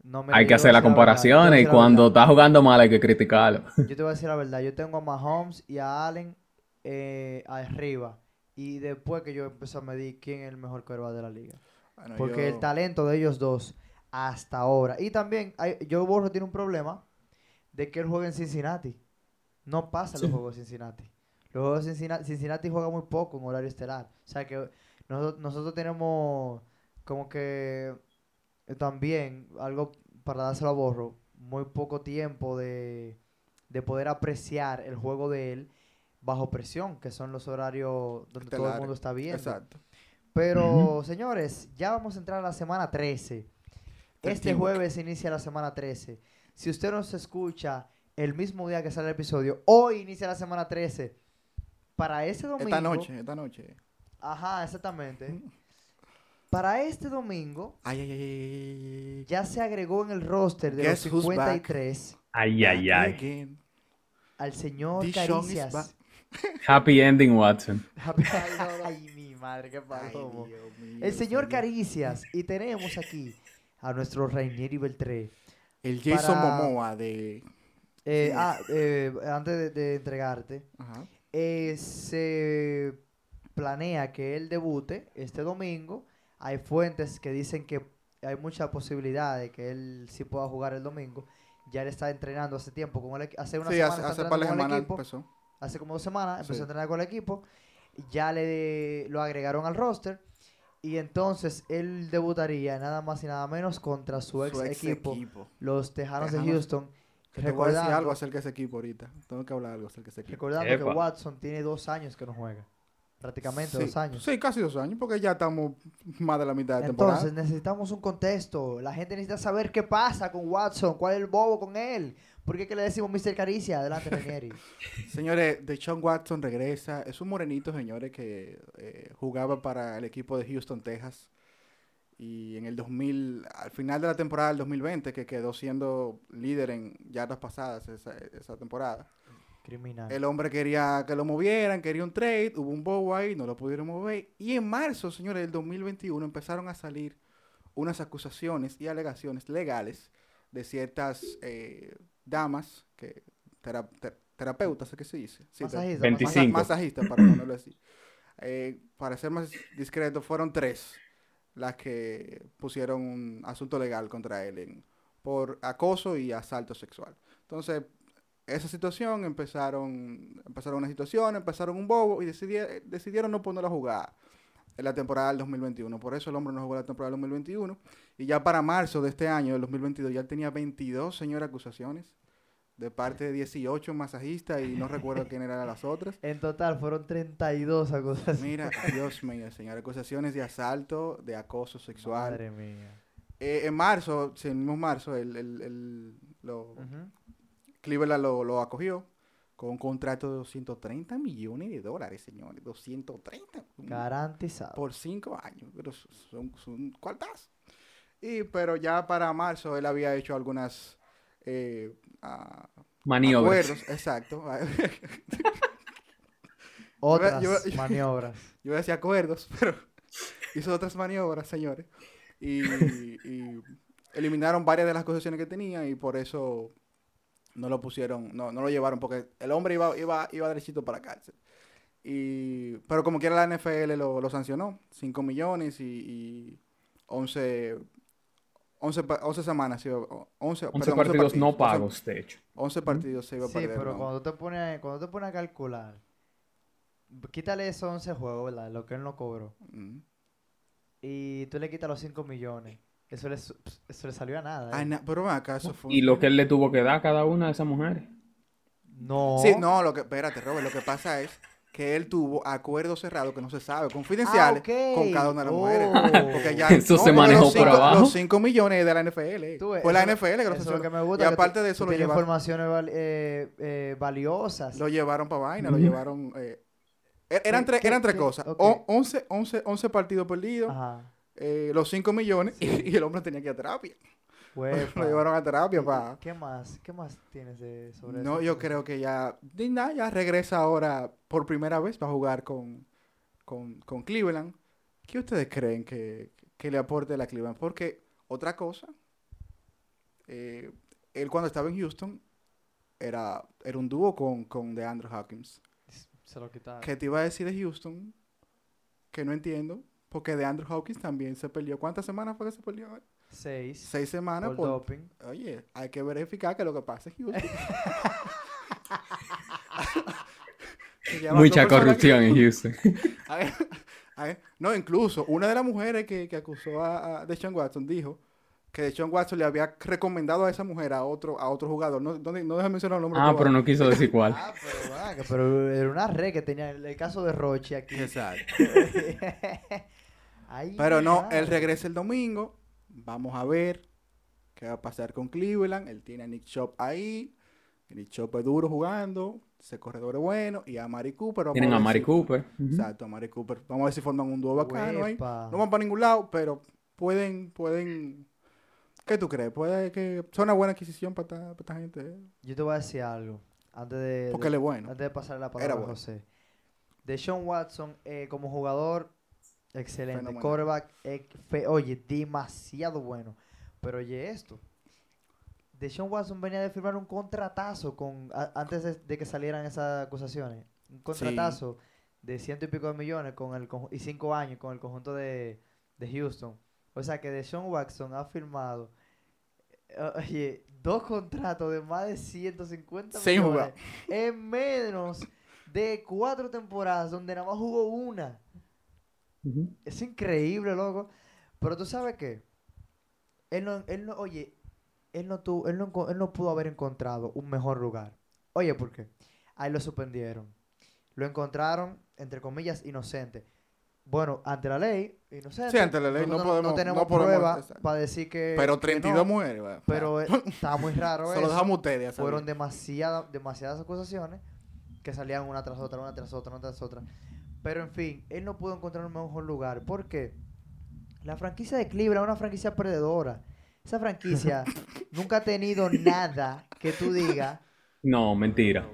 No, hay que hacer las comparaciones y cuando está jugando mal hay que criticarlo. Yo te voy a decir la verdad, yo tengo a Mahomes y a Allen eh, arriba. Y después que yo empecé a medir quién es el mejor quarterback de la liga. Bueno, Porque yo- el talento de ellos dos hasta ahora. Y también, hay, Joe Burrow tiene un problema de que él juega en Cincinnati. No pasa los juegos de Cincinnati. Los juegos de Cincinnati, Cincinnati juega muy poco en horario estelar. O sea que nosotros, nosotros tenemos como que eh, también algo para dárselo a Borro, muy poco tiempo de, de poder apreciar el juego de él bajo presión, que son los horarios donde todo el mundo está viendo. Exacto. Pero, señores, ya vamos a entrar a la semana 13. Este jueves inicia la semana 13. Si usted nos escucha el mismo día que sale el episodio, hoy inicia la semana 13. Para ese domingo. Esta noche, esta noche. Ajá, exactamente. Para este domingo Ay, ay, ay, ya se agregó en el roster de Guess los who's back? 53 Ay, ay, ay. Al señor Caricias. Happy ending, Watson. Ay, mi madre, qué Ay, palomo. Dios mío, El señor Caricias. Y tenemos aquí a nuestro Rainieri Beltré. El Jason para- Momoa de... Eh, ah, eh, antes de, de entregarte, Ajá. eh, se planea que él debute este domingo. Hay fuentes que dicen que hay mucha posibilidad de que él sí pueda jugar el domingo. Ya él está entrenando hace tiempo con el hace una Sí, semana hace, hace par de semanas empezó. Hace como dos semanas empezó Sí. a entrenar con el equipo. Ya le lo agregaron al roster. Y entonces él debutaría nada más y nada menos contra su ex, equipo, los Tejanos de. Houston. Que te voy a decir Recordando- algo acerca de ese equipo ahorita. Tengo que hablar algo acerca de ese equipo. Recordando que. Watson tiene dos años que no juega. Prácticamente sí, dos años. Sí, casi dos años, porque ya estamos más de la mitad de temporada. Entonces necesitamos un contexto. La gente necesita saber qué pasa con Watson, cuál es el bobo con él. ¿Por qué que le decimos Mr. Caricia? Adelante, Renieri. Señores, Deshaun Watson regresa. Es un morenito, señores, que eh, jugaba para el equipo de Houston, Texas. Y en el 2000, al final de la temporada del 2020, que quedó siendo líder en yardas pasadas esa, esa temporada. Criminal. El hombre quería que lo movieran, quería un trade, hubo un bobo ahí, no lo pudieron mover. Y en marzo, señores, del 2021 empezaron a salir unas acusaciones y alegaciones legales de ciertas eh, damas, que tera- ter- terapeutas, ¿qué se dice? Sí, ter- Masajista, 25. masa- masajistas, para ponerlo así. Eh, para ser más discreto, fueron tres las que pusieron un asunto legal contra él en- por acoso y asalto sexual. Entonces, esa situación empezaron, empezaron una situación, empezaron un bobo y decidier- decidieron no ponerlo a jugar en la temporada del 2021. Por eso el hombre no jugó la temporada del 2021. Y ya para marzo de este año, del 2022, ya tenía 22, señores, acusaciones de parte de 18 masajistas y no recuerdo quién eran las otras. En total fueron 32 acusaciones. Mira, Dios mío, señor, acusaciones de asalto, de acoso sexual. Madre mía. Eh, en marzo, en el mismo marzo, el, el- el- lo-. Cleveland lo, lo acogió con un contrato de 230 millones de dólares, señores. 230 un- Garantizado. por cinco años. Pero son, son cuartas. Y, pero ya para marzo él había hecho algunas eh, a- Maniobras. acuerdos, exacto. Otras yo- yo- maniobras. Yo iba a decir acuerdos, pero hizo otras maniobras, señores. Y, y eliminaron varias de las concesiones que tenía y por eso no lo pusieron, no, no lo llevaron, porque el hombre iba, iba, iba derechito para la cárcel. Y, pero como quiera la NFL lo, lo sancionó, 5 millones y, y 11, 11, pa- 11 semanas, sí, o- 11, 11 perdón, partidos no 11 pagos, de hecho. 11 partidos se iba a Sí, perder. pero ¿no? cuando te pones cuando te pones a calcular, quítale esos 11 juegos, ¿verdad? Lo que él no cobró. Mm. Y tú le quitas los 5 millones. Eso le, eso le salió a nada. Ay, ¿eh? na- pero acá, eso fue... Y lo que él le tuvo que dar a cada una de esas mujeres. No. Sí, no, lo que, espérate, Robert, lo que pasa es que él tuvo acuerdos cerrados que no se sabe, confidenciales, Ah, con cada una de las mujeres. Oh. Porque ya, Eso se manejó los por cinco- abajo. Los 5 millones de la NFL. Fue la NFL que lo eso es lo que me gusta. Y aparte de eso, lo, tienes lleva- informaciones val- eh, eh, valiosas. lo llevaron para vaina, lo llevaron... eh, er- eran, ¿Qué- tres, qué- eran tres qué? cosas. Ok. O- 11, 11, 11 partidos perdidos, Ajá. Eh, los 5 millones y, y el hombre tenía que ir a terapia. Lo llevaron a terapia ¿Y- para... ¿Qué más? ¿Qué más tienes de, sobre No, eso? yo creo que ya, nada, ya regresa ahora por primera vez para jugar con, con, con Cleveland. ¿Qué ustedes creen que, que le aporte la Cleveland? Porque otra cosa, eh, él cuando estaba en Houston era, era un dúo con, con DeAndre Hawkins. Se lo quitaron. ¿Qué te iba a decir de Houston? Que no entiendo. Porque DeAndre Hawkins también se perdió. ¿Cuántas semanas fue que se perdió? Seis. Seis semanas por por, doping. Oye, hay que verificar que lo que pasa es Houston. Que Mucha que- corrupción en Houston. A ver, a ver, No, incluso una de las mujeres que, que acusó a, a Deshaun Watson dijo que Deshaun Watson le había recomendado a esa mujer a otro, a otro jugador. No, no, no deja mencionar el nombre. Ah, pero no quiso decir cuál. Ah, pero, vaga, pero era una red que tenía el, el caso de Roche aquí. Exacto. Ay, Pero no, él regresa el domingo. Vamos a ver qué va a pasar con Cleveland. Él tiene a Nick Chop ahí. Nick Chop es duro jugando. Ese corredor es bueno. Y a Mari Cooper. vamos Tienen a Mari si- Cooper. Exacto, a Mari Cooper. Vamos a ver si forman un dúo bacano ahí. No van para ningún lado, pero pueden, pueden. ¿Qué tú crees? Puede que sea una buena adquisición para esta, para esta gente. ¿eh? Yo te voy a decir algo. Antes de, Porque de- él es bueno. antes de pasar la Era palabra a bueno. José. De Sean Watson, eh, como jugador, excelente. Fenomenal. Quarterback, eh, fe- oye, demasiado bueno. Pero oye esto. De Sean Watson venía de firmar un contratazo con a- antes de, de que salieran esas acusaciones. Un contratazo de ciento y pico de millones con el y cinco años con el conjunto de, de Houston. O sea que Deshaun Watson ha firmado eh, oye, dos contratos de más de 150 Sin millones jugar. en menos de cuatro temporadas donde nada más jugó una. Es increíble, loco. Pero tú sabes qué? Él no, él no, oye, él no, tuvo, él, no, él no pudo haber encontrado un mejor lugar. Oye, ¿por qué? Ahí lo suspendieron. Lo encontraron, entre comillas, inocente. Bueno, ante la ley, inocente. Sí, ante la ley, no podemos- tenemos no podemos- prueba exacto. para decir que. Pero que 32 no, mujeres. bueno. Pero eh, está muy raro Se lo eso. dejamos ustedes. Fueron demasiada- demasiadas acusaciones que salían una tras otra, una tras otra, una tras otra. Pero en fin, él no pudo encontrar un mejor lugar. ¿Por qué? La franquicia de Cleveland es una franquicia perdedora. Esa franquicia nunca ha tenido nada que tú digas. No, mentira.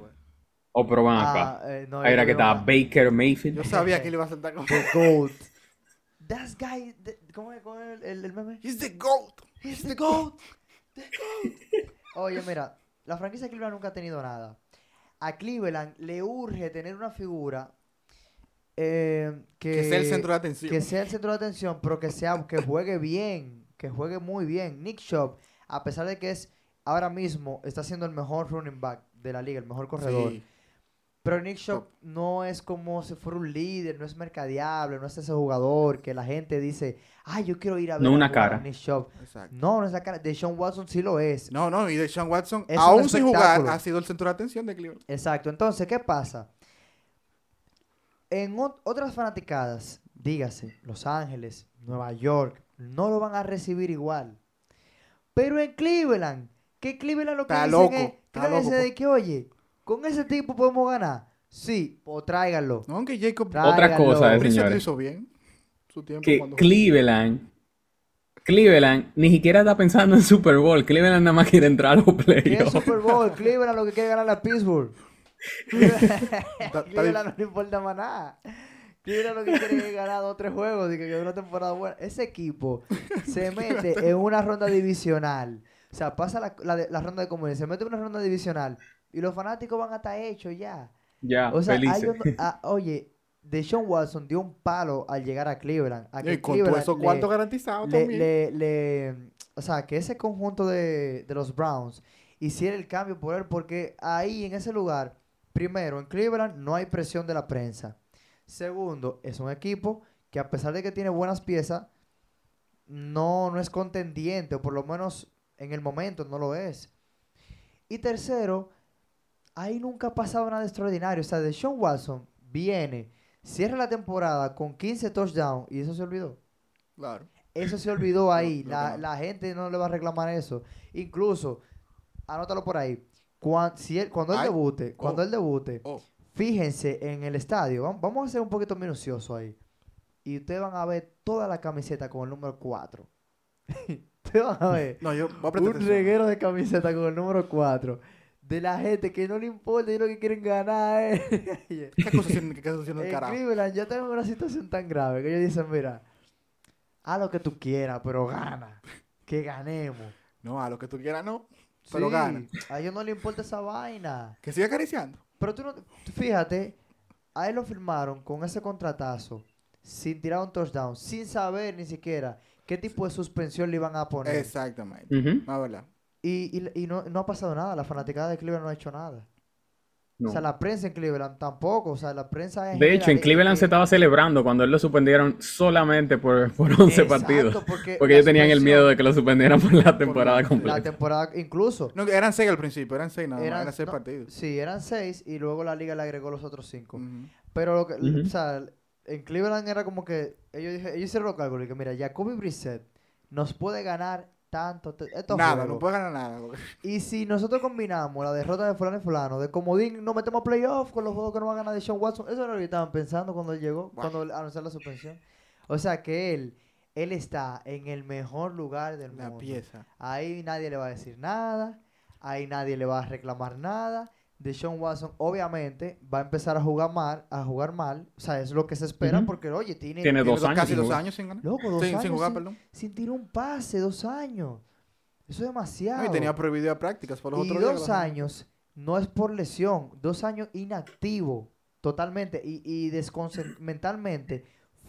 Oh, pero van acá. ah, eh, no, Ahí era que estaba Baker Mayfield. Yo sabía que le iba a saltar con. The GOAT. That guy. the- ¿Cómo es, cómo es el, el, el meme? He's the GOAT. He's the GOAT. The GOAT. Oye, mira, la franquicia de Cleveland nunca ha tenido nada. A Cleveland le urge tener una figura eh, que, Que sea el centro de atención. que sea el centro de atención, pero que sea que juegue bien, que juegue muy bien. Nick Chubb, a pesar de que es ahora mismo está siendo el mejor running back de la liga, el mejor corredor. Sí. Pero Nick Chubb no es como si fuera un líder, no es mercadeable, no es ese jugador que la gente dice, ay, yo quiero ir a ver No a una a cara. Nick Chubb. Exacto. No, no es la cara. De Sean Watson sí lo es. No, no, y de Sean Watson, Es aún sin jugar, ha sido el centro de atención de Cleveland. Exacto. Entonces, ¿qué pasa? En ot- otras fanaticadas, dígase, Los Ángeles, Nueva York, no lo van a recibir igual. Pero en Cleveland, que Cleveland lo que Está dicen loco, es, está loco, de que, oye, con ese tipo podemos ganar. Sí, pues tráiganlo. No, aunque Jacob Tráiganlo. Otra cosa, señores. hizo bien. Su tiempo Que cuando- Cleveland Cleveland ni siquiera está pensando en Super Bowl. Cleveland nada más quiere entrar a los ¿Qué es playoffs. Super Bowl? Cleveland lo que quiere ganar a Pittsburgh. Cleveland no le importa más nada. Cleveland lo que quiere es ganar dos o tres juegos y que quede una temporada buena. Ese equipo se mete en una ronda divisional. O sea, pasa la, la de- la ronda de comunidad, se mete en una ronda divisional y los fanáticos van a estar hechos ya. Ya, O sea, hay felices. un- ah, oye, Deshaun Watson dio un palo al llegar a Cleveland. A que Y con todo Cleveland eso, le- ¿cuánto garantizado le, también? le- le- o sea, que ese conjunto de, de los Browns hiciera el cambio por él, porque ahí en ese lugar, primero, en Cleveland no hay presión de la prensa. Segundo, es un equipo que a pesar de que tiene buenas piezas, no, no es contendiente, o por lo menos en el momento no lo es. Y tercero, ahí nunca ha pasado nada extraordinario. O sea, de Sean Watson viene, cierra la temporada con 15 touchdowns y eso se olvidó. Claro. Eso se olvidó ahí. no, la, no. la gente no le va a reclamar eso. Incluso, anótalo por ahí. Cuan- si él- cuando él Ay, debute, cuando oh, él debute, Oh, fíjense en el estadio. Vam- Vamos a ser un poquito minucioso ahí. Y ustedes van a ver toda la camiseta con el número 4. ustedes van a ver no, yo voy a prestar un atención. reguero de camiseta con el número 4. De la gente que no le importa y lo que quieren ganar es. ¿Qué acusación del En carajo? Cleveland ya tenemos una situación tan grave que ellos dicen, mira, haz lo que tú quieras, pero gana. Que ganemos. No, a lo que tú quieras no, pero Sí, gana. A ellos no les importa esa vaina. Que siga acariciando. Pero tú no, tú fíjate, a él lo firmaron con ese contratazo, sin tirar un touchdown, sin saber ni siquiera qué tipo de suspensión le iban a poner. Exactamente. La verdad. Y, y, y no, no ha pasado nada, la fanaticada de Cleveland no ha hecho nada. No. O sea, la prensa en Cleveland tampoco, o sea, la prensa en De hecho, en Cleveland se estaba celebrando cuando él lo suspendieron solamente por, por 11 exacto, partidos. Porque, Porque ellos tenían el miedo de que lo suspendieran por la temporada la completa. La temporada, incluso, No, eran seis al principio, eran seis nada más, Eran- eran seis no, partidos. sí, eran seis y luego la liga le agregó los otros cinco. Ujú. Pero lo que, o sea, en Cleveland era como que ellos, ellos hicieron los cálculos y que mira, Jacoby Brissett nos puede ganar tanto estos Nada, juegos. no puede ganar nada. Y si nosotros combinamos la derrota de fulano y fulano, de comodín, nos metemos playoff con los juegos que no va a ganar de Sean Watson, eso era lo que estaban pensando cuando él llegó, cuando anunció la suspensión. O sea que él, él está en el mejor lugar del La mundo. pieza. Ahí nadie le va a decir nada. Ahí nadie le va a reclamar nada. De Sean Watson, obviamente, va a empezar a jugar mal, a jugar mal. O sea, es lo que se espera porque, oye, tiene, Tiene Tiene dos dos- años casi dos jugar. años sin ganar. loco, dos sin, años sin jugar, sin, perdón. sin tirar un pase, dos años. Eso es demasiado. No, y tenía prohibido a prácticas por los y otros días. dos años no es por lesión, dos años inactivo totalmente y, y mentalmente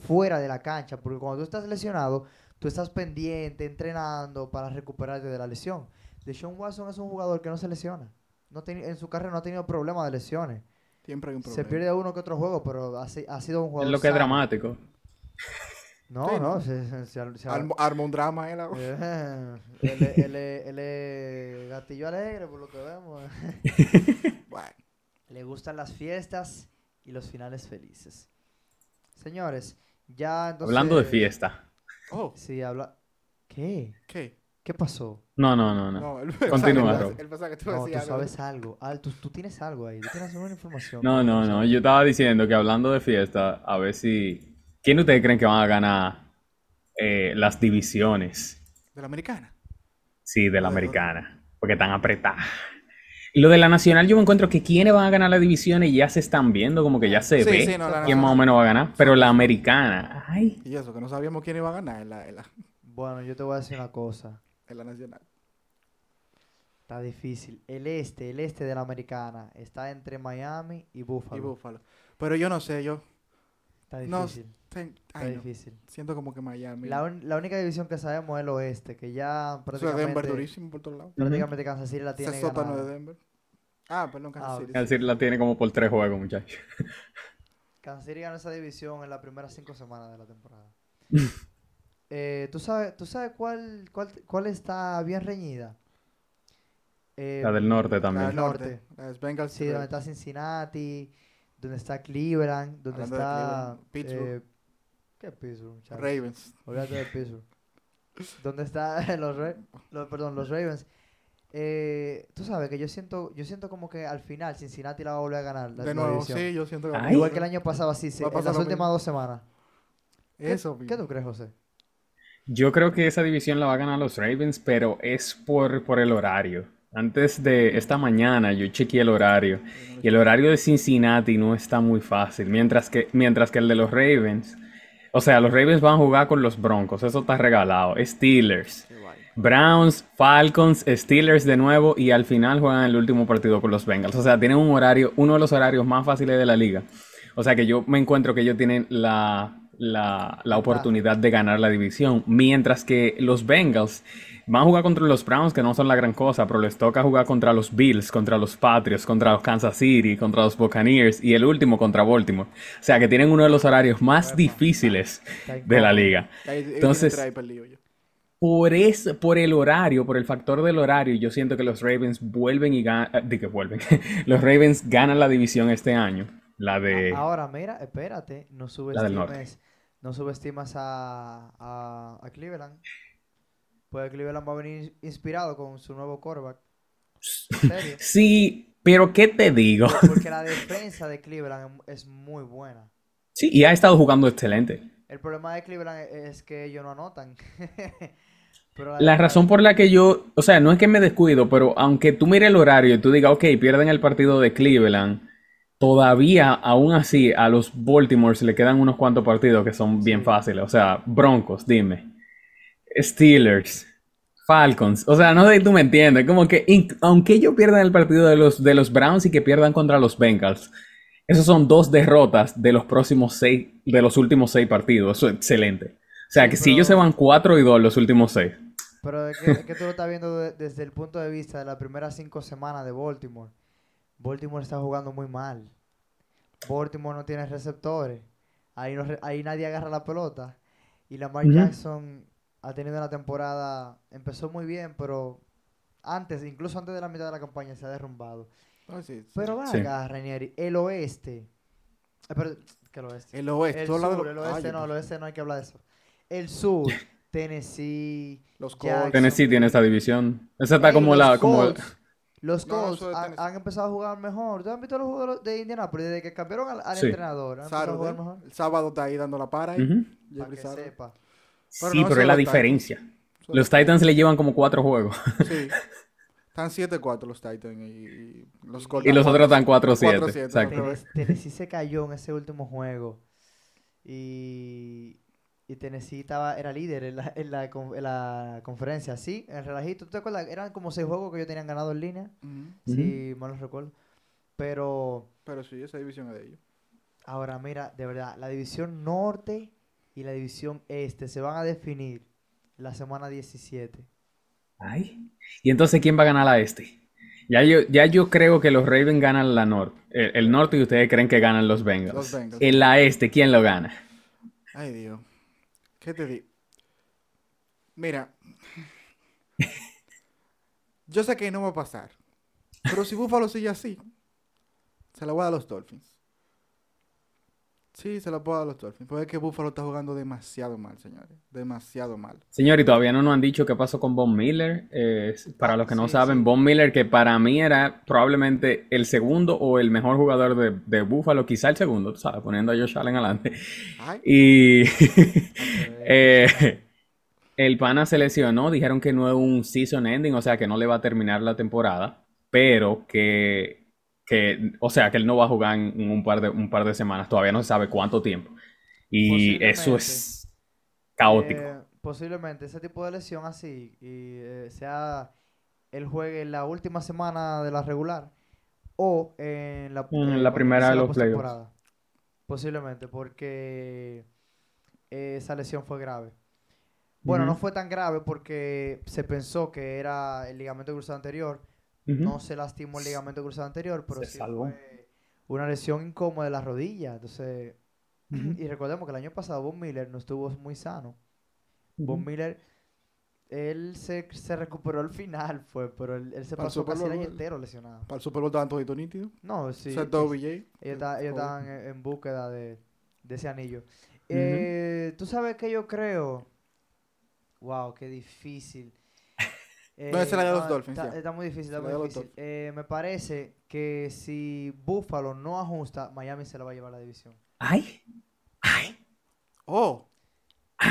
fuera de la cancha, porque cuando tú estás lesionado, tú estás pendiente, entrenando para recuperarte de la lesión. Deshaun Watson es un jugador que no se lesiona. No tiene- en su carrera no ha tenido problemas de lesiones. Siempre hay un Se problema. pierde uno que otro juego, pero ha, ha sido un Es jugador lo que es dramático. No, Sí, no, ¿no? se, se- se- se- Armo- Arma un drama él. Eh, él, es- él es- él es gatillo alegre, por lo que vemos. Bueno, Le gustan las fiestas y los finales felices. Señores, ya entonces... Hablando de fiesta. oh, Sí, habla... ¿Qué? ¿qué? ¿Qué pasó? No, no, no, no. No, Continúa, Rob. Tú No, tú decías algo. sabes algo. Ah, tú, tú tienes algo ahí. Tú tienes alguna información. No, no, no. Yo estaba diciendo que hablando de fiesta, a ver si. ¿Quién ustedes creen que van a ganar eh, las divisiones? De la americana. Sí, de la americana. Porque están apretadas. Y Lo de la nacional, yo me encuentro que quienes van a ganar las divisiones ya se están viendo, como que ya se Sí, ve sí, no, la quién más o nacional. menos va a ganar. Pero la americana, ay. Y eso, que no sabíamos quién iba a ganar en la, en la, Bueno, yo te voy a decir una cosa. En la nacional. Está difícil. El este, el este de la americana, está entre Miami y Buffalo. Y Buffalo. Pero yo no sé, yo. Está No, difícil. ten- Está ay, no. difícil. Siento como que Miami. La, un- la única división que sabemos es el oeste, que ya Eso es Denver prácticamente, durísimo por todos lados. prácticamente Kansas City la Ese tiene sótano ganada. de Denver. Ah, perdón, Kansas Ah, City. Es decir, la tiene como por tres juegos, muchachos. Kansas City ganó esa división en las primeras cinco semanas de la temporada. Eh, ¿tú, sabes, ¿Tú sabes cuál, cuál, cuál está bien reñida? Eh, La del norte La también. del norte. norte. Las Bengals. Sí, donde está Cincinnati, donde está Cleveland, donde Hablando está... Cleveland, Pittsburgh. eh, ¿Qué Pittsburgh? Ravens. Olvídate de Pittsburgh. ¿Dónde están los, los- perdón, los Ravens? Eh, tú sabes que yo siento, yo siento como que al final Cincinnati la va a volver a ganar. La, De la nuevo, división. sí, yo siento que. Igual que el año pasado, así, se- en las últimas mismo. dos semanas. ¿Qué, Eso, ¿Qué mismo. tú crees, José? Yo creo que esa división la va a ganar los Ravens, pero es por, por el horario. Antes de esta mañana yo chequeé el horario y el horario de Cincinnati no está muy fácil, mientras que, mientras que el de los Ravens, o sea, los Ravens van a jugar con los Broncos, eso está regalado, Steelers, Browns, Falcons, Steelers de nuevo y al final juegan el último partido con los Bengals. O sea, tienen un horario, uno de los horarios más fáciles de la liga. O sea que yo me encuentro que ellos tienen la, la, la oportunidad de ganar la división, mientras que los Bengals van a jugar contra los Browns, que no son la gran cosa, pero les toca jugar contra los Bills, contra los Patriots, contra los Kansas City, contra los Buccaneers y el último contra Baltimore. O sea que tienen uno de los horarios más difíciles de la liga. Entonces, por, eso, por el horario, por el factor del horario, yo siento que los Ravens vuelven y ganan, de que vuelven, los Ravens ganan la división este año. La de... Ahora, mira, espérate, no subestimes, no subestimas a, a, a Cleveland. Pues Cleveland va a venir inspirado con su nuevo quarterback. Sí, pero ¿qué te digo? Porque la defensa de Cleveland es muy buena. Sí, y ha estado jugando excelente. El problema de Cleveland es que ellos no anotan. la, razón por la que yo, o sea, no es que me descuido, pero aunque tú mires el horario y tú digas, ok, pierden el partido de Cleveland, todavía, aún así, a los Baltimore se le quedan unos cuantos partidos que son bien fáciles. O sea, Broncos, dime. Steelers, Falcons. O sea, no sé si tú me entiendes. Como que, aunque ellos pierdan el partido de los, de los Browns y que pierdan contra los Bengals, esos son dos derrotas de los próximos seis, de los últimos seis partidos. Eso es excelente. O sea, que si ellos se van 4 y 2 los últimos seis. Pero es que, tú lo estás viendo desde el punto de vista de las primeras cinco semanas de Baltimore. Baltimore está jugando muy mal. Baltimore no tiene receptores. Ahí, no, ahí nadie agarra la pelota. Y Lamar Jackson ha tenido una temporada, empezó muy bien, pero antes, incluso antes de la mitad de la campaña, se ha derrumbado. Ah, pero va acá, Renieri, el oeste. Eh, pero, ¿qué el oeste? El oeste, el sur, el oeste no, el oeste no hay que hablar de eso. El sur, Tennessee, los Colts. Tennessee tiene esta división. Esa está como la. Como los Colts han, empezado a jugar mejor. ¿Tú has visto los jugadores de Indianapolis desde que cambiaron al, entrenador? El sábado está ahí dando la para. Que sepa sí, pero es la diferencia. Los Titans le llevan como cuatro juegos. Sí. Están 7-4 los Titans y, los Colts. Y los otros están 4-7. Exacto. Tennessee se cayó en ese último juego. Y, y Tennessee estaba, era líder en la, en la, en la conferencia. Sí, en el relajito. ¿Tú te acuerdas? Eran como seis juegos que ellos tenían ganado en línea. Sí, mal no recuerdo. Pero. Pero sí, esa división es de ellos. Ahora, mira, de verdad, la división norte y la división este se van a definir la semana 17. Ay. ¿Y entonces quién va a ganar la este? Ya yo, ya yo creo que los Ravens ganan la norte. El, norte y ustedes creen que ganan los Bengals. Los Bengals. En la este, ¿quién lo gana? Ay, Dios. ¿Qué te digo? Mira. yo sé que no va a pasar. Pero si Buffalo sigue así, se la voy a dar a los Dolphins. Sí, se la puedo dar a los Dolphins. Porque es que Buffalo está jugando demasiado mal, señores. Demasiado mal. Señor, y todavía no nos han dicho qué pasó con Von Miller. para los que no saben, Von Miller, que para mí era probablemente el segundo o el mejor jugador de, de Buffalo, quizá el segundo, sabes, poniendo a Josh Allen adelante. Y eh, el pana se lesionó, dijeron que no es un season ending, o sea que no le va a terminar la temporada, pero que que, o sea, que él no va a jugar en un par de, un par de semanas, todavía no se sabe cuánto tiempo. Y eso es caótico. Eh, posiblemente ese tipo de lesión así, y eh, sea el juegue en la última semana de la regular o en la, en la primera de los playoffs. Posiblemente, porque esa lesión fue grave. Bueno, no fue tan grave porque se pensó que era el ligamento cruzado anterior, no se lastimó el ligamento cruzado anterior, pero sí fue una lesión incómoda de la rodilla. Entonces, y recordemos que el año pasado Von Miller no estuvo muy sano. Von Miller, él se, recuperó al final, fue, pero él, se pasó casi el año entero lesionado. ¿Para el Super Bowl estaban todos nítidos? No, sí. Ellos, ellos, estaban en, búsqueda de, ese anillo. Eh, Tú sabes que yo creo. Wow, qué difícil no, esa es la de los Dolphins. Está, muy difícil, está muy difícil. Eh, me parece que si Buffalo no ajusta, Miami se la va a llevar a la división. ¡Ay! ¡Ay! ¡Oh!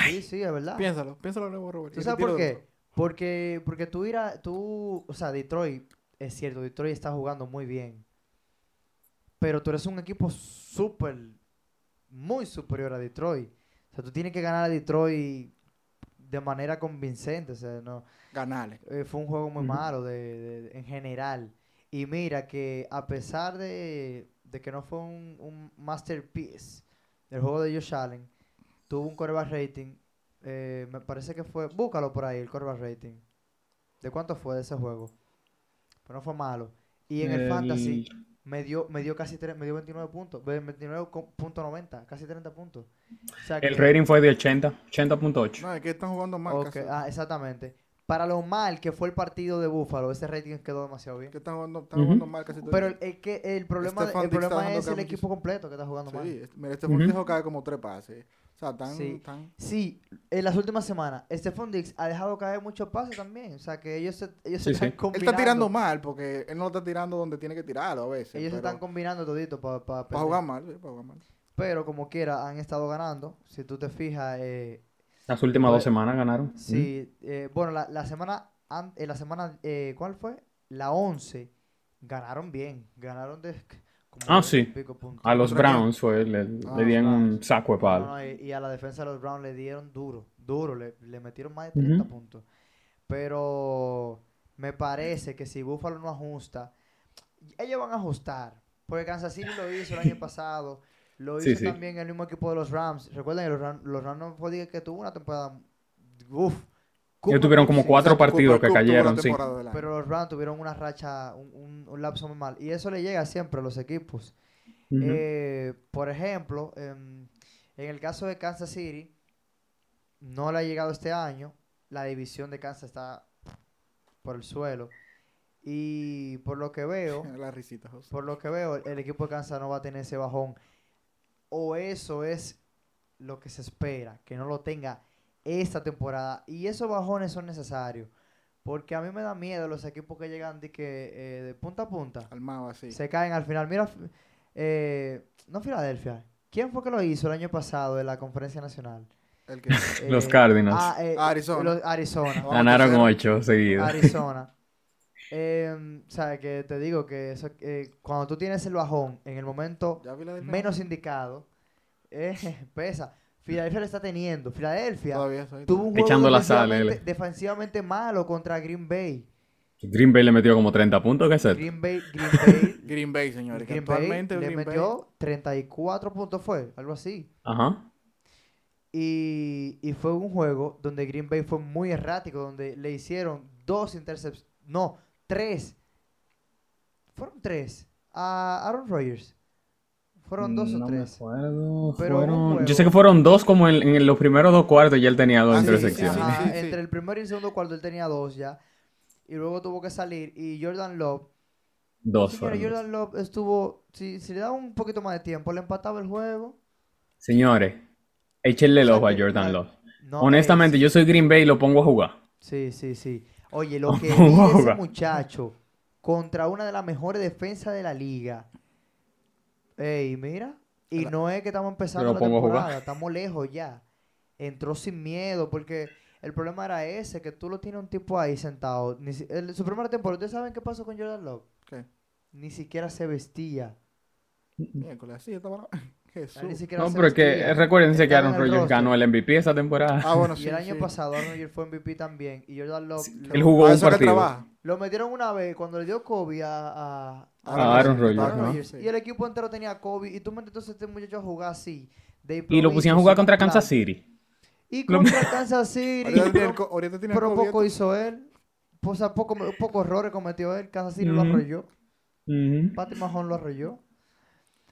Sí, sí, es verdad. Piénsalo, piénsalo luego, Robert. ¿Tú y sabes por qué? Porque, porque tú ir a, tú, o sea, Detroit, es cierto, Detroit está jugando muy bien. Pero tú eres un equipo súper, muy superior a Detroit. O sea, tú tienes que ganar a Detroit de manera convincente. O sea, no, Ganale. eh, fue un juego muy malo de, de- en general. Y mira que a pesar de, de que no fue un, un masterpiece del juego de Josh Allen, tuvo un quarterback rating, eh, me parece que fue, búscalo por ahí, el quarterback rating. ¿De cuánto fue de ese juego? Pero no fue malo. Y en el, fantasy me dio, me dio casi tre- me dio 29 puntos, ve- 29.90, casi 30 puntos. O sea El que- rating fue de 80, 80.8. No, es que están jugando mal. Ok, casi. ah, exactamente. Para lo mal que fue el partido de Búfalo, ese rating quedó demasiado bien. Que están jugando, están Ujú. jugando mal casi todo Pero el que el problema, el problema es el equipo completo que está jugando mal. Sí, mira, este fue dejó caer como tres pases. O sea, tan, Sí. tan... Sí, en las últimas semanas, Stephon Dix ha dejado caer muchos pases también. O sea, que ellos se, ellos se Sí, sí. están Él Él combinando. está tirando mal porque él no lo está tirando donde tiene que tirarlo a veces. Ellos se están combinando todito para Para jugar mal, sí, para jugar mal. Pero como quiera, han estado ganando. Si tú te fijas, eh, Las últimas dos Pues, semanas ganaron. sí, eh, bueno, la, la semana, an- eh, la semana, eh, ¿cuál fue? La 11, ganaron bien. Ganaron de como Ah, 20 sí. pico. A los. Browns fue, le, le Ah, dieron un saco de palo. no, y, y a la defensa de los Browns le dieron duro, duro, le, le metieron más de 30 Ujú. puntos. Pero me parece que si Buffalo no ajusta, ellos van a ajustar. Porque Kansas City lo hizo el año pasado, lo hizo sí. también el mismo equipo de los Rams. Recuerden que los Rams, los Rams no fue que tuvo una temporada, uff. Ellos tuvieron como cuatro partidos Cooper que cayeron, sí. Pero los Rams tuvieron una racha, un, un- un lapso muy mal. Y eso le llega siempre a los equipos. Eh, por ejemplo, em, en el caso de Kansas City, no le ha llegado este año. La división de Kansas está por el suelo. Y por lo que veo, La risita, José. por lo que veo, el equipo de Kansas no va a tener ese bajón. O eso es lo que se espera, que no lo tenga esta temporada. Y esos bajones son necesarios. Porque a mí me da miedo los equipos que llegan de, que, eh, de punta a punta Armado así. se caen al final. Mira, eh, no Filadelfia. ¿Quién fue que lo hizo el año pasado en la conferencia nacional? El que... Los Cardinals. ah, eh, Arizona. los- Arizona. Ganaron ocho seguidos. Arizona. Eh, o sea, que te digo que eso, eh, cuando tú tienes el bajón en el momento menos indicado, eh, pesa. Filadelfia lo está teniendo. Filadelfia tuvo un juego Echando la sal, defensivamente, malo contra Green Bay. Green Bay le metió como 30 puntos, ¿qué es? Green Bay, Green Bay Green Bay, señores. que Green Bay actualmente le Green Bay- metió 34 puntos, fue, algo así. Ajá. Y, y fue un juego donde Green Bay fue muy errático, donde le hicieron dos intercepciones, no, tres. Fueron tres a Aaron Rodgers. Fueron dos No o me tres. acuerdo, Pero un fueron- Yo sé que fueron dos como en, en los primeros dos cuartos y él tenía dos Ah, intersecciones. sí, Ajá, sí, sí. Entre el primer y el segundo cuarto él tenía dos ya. Y luego tuvo que salir. Y Jordan Love. Dos señores, fueron. Jordan Love estuvo. Si, si le daba un poquito más de tiempo, le empataba el juego. Señores, échenle el ojo a Jordan ah, Love. No, Honestamente, es- yo soy Green Bay y lo pongo a jugar. Sí, sí, sí. Oye, lo que de ese muchacho contra una de las mejores defensas de la liga. Ey, mira. Y La- no es que estamos empezando la pongo a jugar. temporada, estamos lejos ya. Entró sin miedo porque el problema era ese, que tú lo tienes un tipo ahí sentado. Ni si- el- su primera temporada, ¿ustedes saben qué pasó con Jordan Love? ¿Qué? Ni siquiera se vestía. Miércoles, así estaba. Jesús. No, se pero es que recuérdense que Aaron Rodgers ganó el MVP esa temporada. Ah, bueno, Y sí. el año sí. pasado Aaron Rodgers fue MVP también. Y Jordan Love lo- Él jugó Para un partido. Lo metieron una vez cuando le dio COVID a, a, A Aaron Rodgers, ¿no? Sí. Y el equipo entero tenía COVID. Y tú metes entonces a este muchacho a jugar así. de Y lo pusieron a jugar contra. Kansas City. Y contra Kansas City. Ahorita tiene el pero poco hizo él. O sea, poco, pocos errores cometió él. Kansas City lo arrolló. Ujú. Patty Mahon lo arrolló.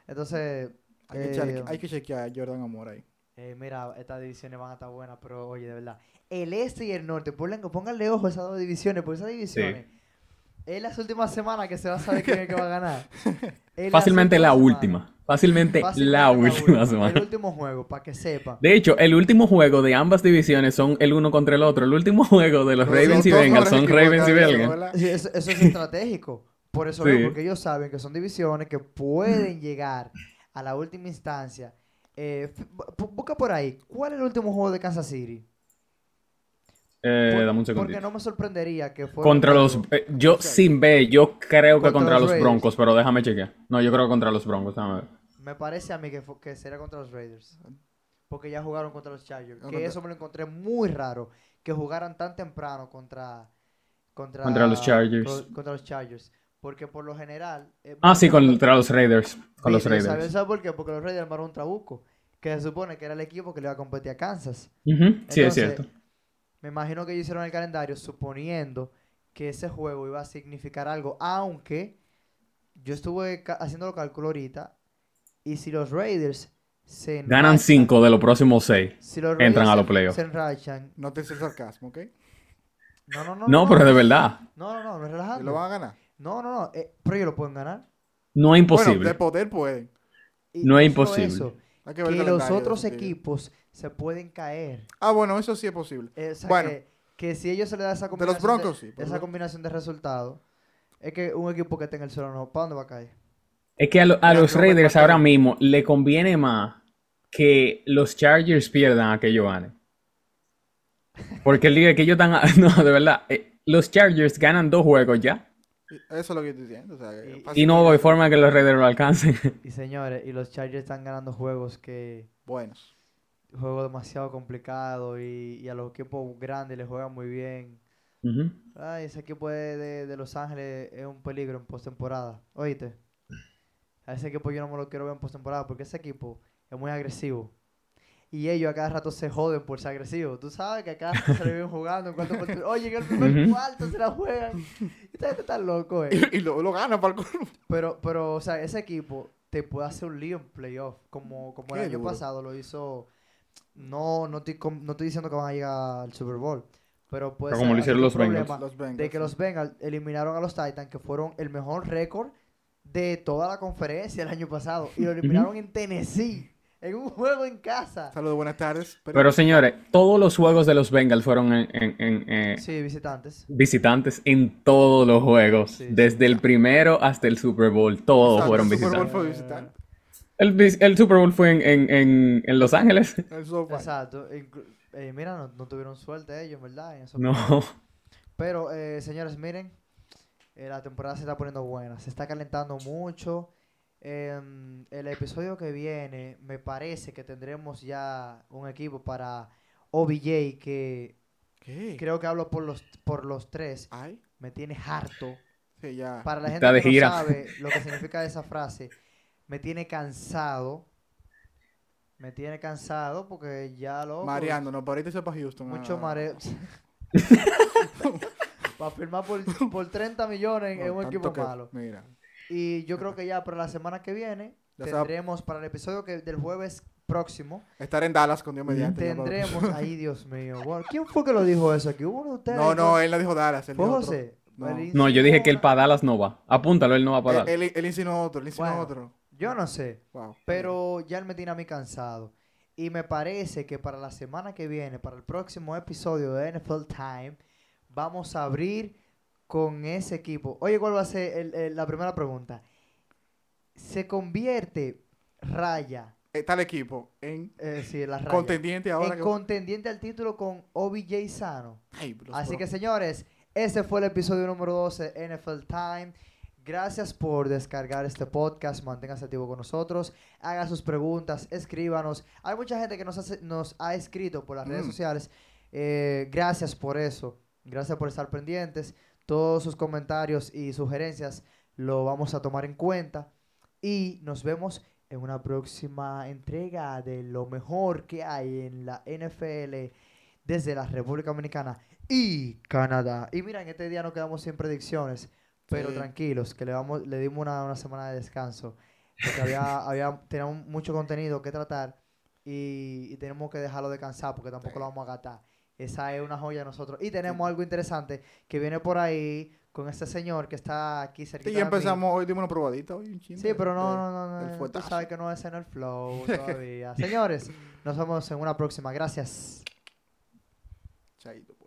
Entonces, Hay que, eh, chequear, hay que chequear a Jordan Amor ahí. eh, mira, estas divisiones van a estar buenas, pero oye, de verdad. El este y el norte, ponle- pónganle ojo a esas dos divisiones, porque esas divisiones. Es las últimas semanas que se va a saber quién es el que va a ganar. Es Fácilmente la última. Fácilmente, Fácilmente la última El semana. último juego, para que sepan. De hecho, el último juego de ambas divisiones son el uno contra el otro. El último juego de los Ravens y Bengals son Ravens y Bengals. eso, eso es estratégico. Por eso Sí. porque ellos saben que son divisiones que pueden llegar a la última instancia Eh, busca por ahí. ¿Cuál es el último juego de Kansas City? Eh, dame un segundo. Porque no me sorprendería que fuera. Contra los. Eh, yo sin B, yo creo que contra, los, Broncos, pero déjame chequear. No, yo creo que contra los Broncos, déjame ver. Me parece a mí que, que sería contra los Raiders. Porque ya jugaron contra los Chargers. que eso me lo encontré muy raro. Que jugaran tan temprano contra. Contra, contra los Chargers. contra los Chargers. Porque por lo general. Eh, ah, sí, contra los Raiders. Con los Raiders. ¿Sabes, por qué? Porque los Raiders armaron un trabuco. Que se supone que era el equipo que le iba a competir a Kansas. sí, es cierto. Me imagino que ellos hicieron el calendario suponiendo que ese juego iba a significar algo. Aunque yo estuve haciendo el cálculo ahorita. Y si los Raiders se ganan 5 de los próximos 6, entran a los playoffs. No te el sarcasmo, ¿ok? No, no, no. No, pero de verdad. No, no, no, no es. ¿Lo van a ganar? No, no, no. Eh, pero ellos lo pueden ganar. No es imposible. Bueno, de poder pueden. no es imposible. que, los otros equipos se pueden caer. Ah, bueno, eso sí es posible. bueno, que, si ellos se le da esa combinación de, los broncos, esa combinación de resultados, es que un equipo que tenga el suelo no, ¿para dónde va a caer? Es que a, los Raiders ahora mismo le conviene más que los Chargers pierdan a que ellos ganen. Porque el día que ellos están... No, de verdad. Eh, los Chargers ganan dos juegos ya. Eso es lo que estoy diciendo. y, no hay forma que los Raiders lo alcancen. Y señores, y los Chargers están ganando juegos que... Buenos. Juegos demasiado complicados y, a los equipos grandes les juegan muy bien. Ay, ese equipo de, de, Los Ángeles es un peligro en postemporada. Oíste. A ese equipo yo no me lo quiero ver en postemporada porque ese equipo es muy agresivo. Y ellos a cada rato se joden por ser agresivos. Tú sabes que acá se le vienen jugando en cuanto Oye, en el primer cuarto se la juegan. Esta gente está loco, eh. Y, lo, lo gana para el Pero, pero, o sea, ese equipo te puede hacer un lío en playoff. Como, como el año pasado lo hizo. No, no estoy, no estoy diciendo que van a llegar al Super Bowl. Pero puede pero como lo hicieron los Bengals. De que los Bengals eliminaron a los Titans, que fueron el mejor récord de toda la conferencia el año pasado. Y lo eliminaron en Tennessee en un juego en casa. Saludos, buenas tardes. Pero, señores, todos los juegos de los Bengals fueron en... Eh, sí, visitantes. Visitantes en todos los juegos. desde el primero hasta el Super Bowl. Todos fueron visitantes. El Super Bowl fue visitante. El, Super Bowl fue en, Los Ángeles. Exacto. Eh, mira, no, tuvieron suerte ellos, ¿verdad? no. Pero, eh, señores, miren. la temporada se está poniendo buena. Se está calentando mucho. Eh, el episodio que viene, me parece que tendremos ya un equipo para OBJ que creo que hablo por los, por los tres. Me tiene harto. Para la gente que no sabe lo que significa esa frase, me tiene cansado. Me tiene cansado porque ya lo. Mareando, no, para irse para Houston. Mucho mareo. para firmar por, por 30 millones en un equipo malo. Mira. Y yo creo que ya para la semana que viene tendremos para el episodio que del jueves próximo. Estar en Dallas con Dios mediante. Tendremos, ahí Dios mío. ¿Quién fue que lo dijo eso aquí? ¿Uno de ustedes? No, no, él lo dijo Dallas. ¿Fue José? No. yo dije que él para Dallas no va. Apúntalo, él no va para Dallas. Él, él, insinuó otro, él insinuó otro. Yo no sé. Pero ya él me tiene a mí cansado. Y me parece que para la semana que viene, para el próximo episodio de NFL Time, vamos a abrir con ese equipo. Oye, ¿cuál va a ser la primera pregunta? ¿Se convierte Raya? Tal equipo en eh, sí, la contendiente ahora. En contendiente al título con OBJ Sano. Así que señores, ese fue el episodio número 12 NFL Time. Gracias por descargar este podcast. Manténgase activo con nosotros. Haga sus preguntas. Escríbanos. Hay mucha gente que nos, nos ha escrito por las redes mm. sociales. Eh, gracias por eso. Gracias por estar pendientes. Todos sus comentarios y sugerencias lo vamos a tomar en cuenta. Y nos vemos en una próxima entrega de lo mejor que hay en la NFL desde la República Dominicana y Canadá. Y mira, en este día no quedamos sin predicciones, pero tranquilos, que le, vamos, le dimos una, semana de descanso. Porque había, había, teníamos mucho contenido que tratar y, tenemos que dejarlo descansar porque tampoco lo vamos a gastar. Esa es una joya nosotros. Y tenemos algo interesante que viene por ahí con este señor que está aquí cerca. Sí, ya empezamos, hoy dimos una probadita. Hoy un sí, pero no, no, no, no. Tú sabes que no es en el flow todavía. Señores, nos vemos en una próxima. Gracias. Chaito.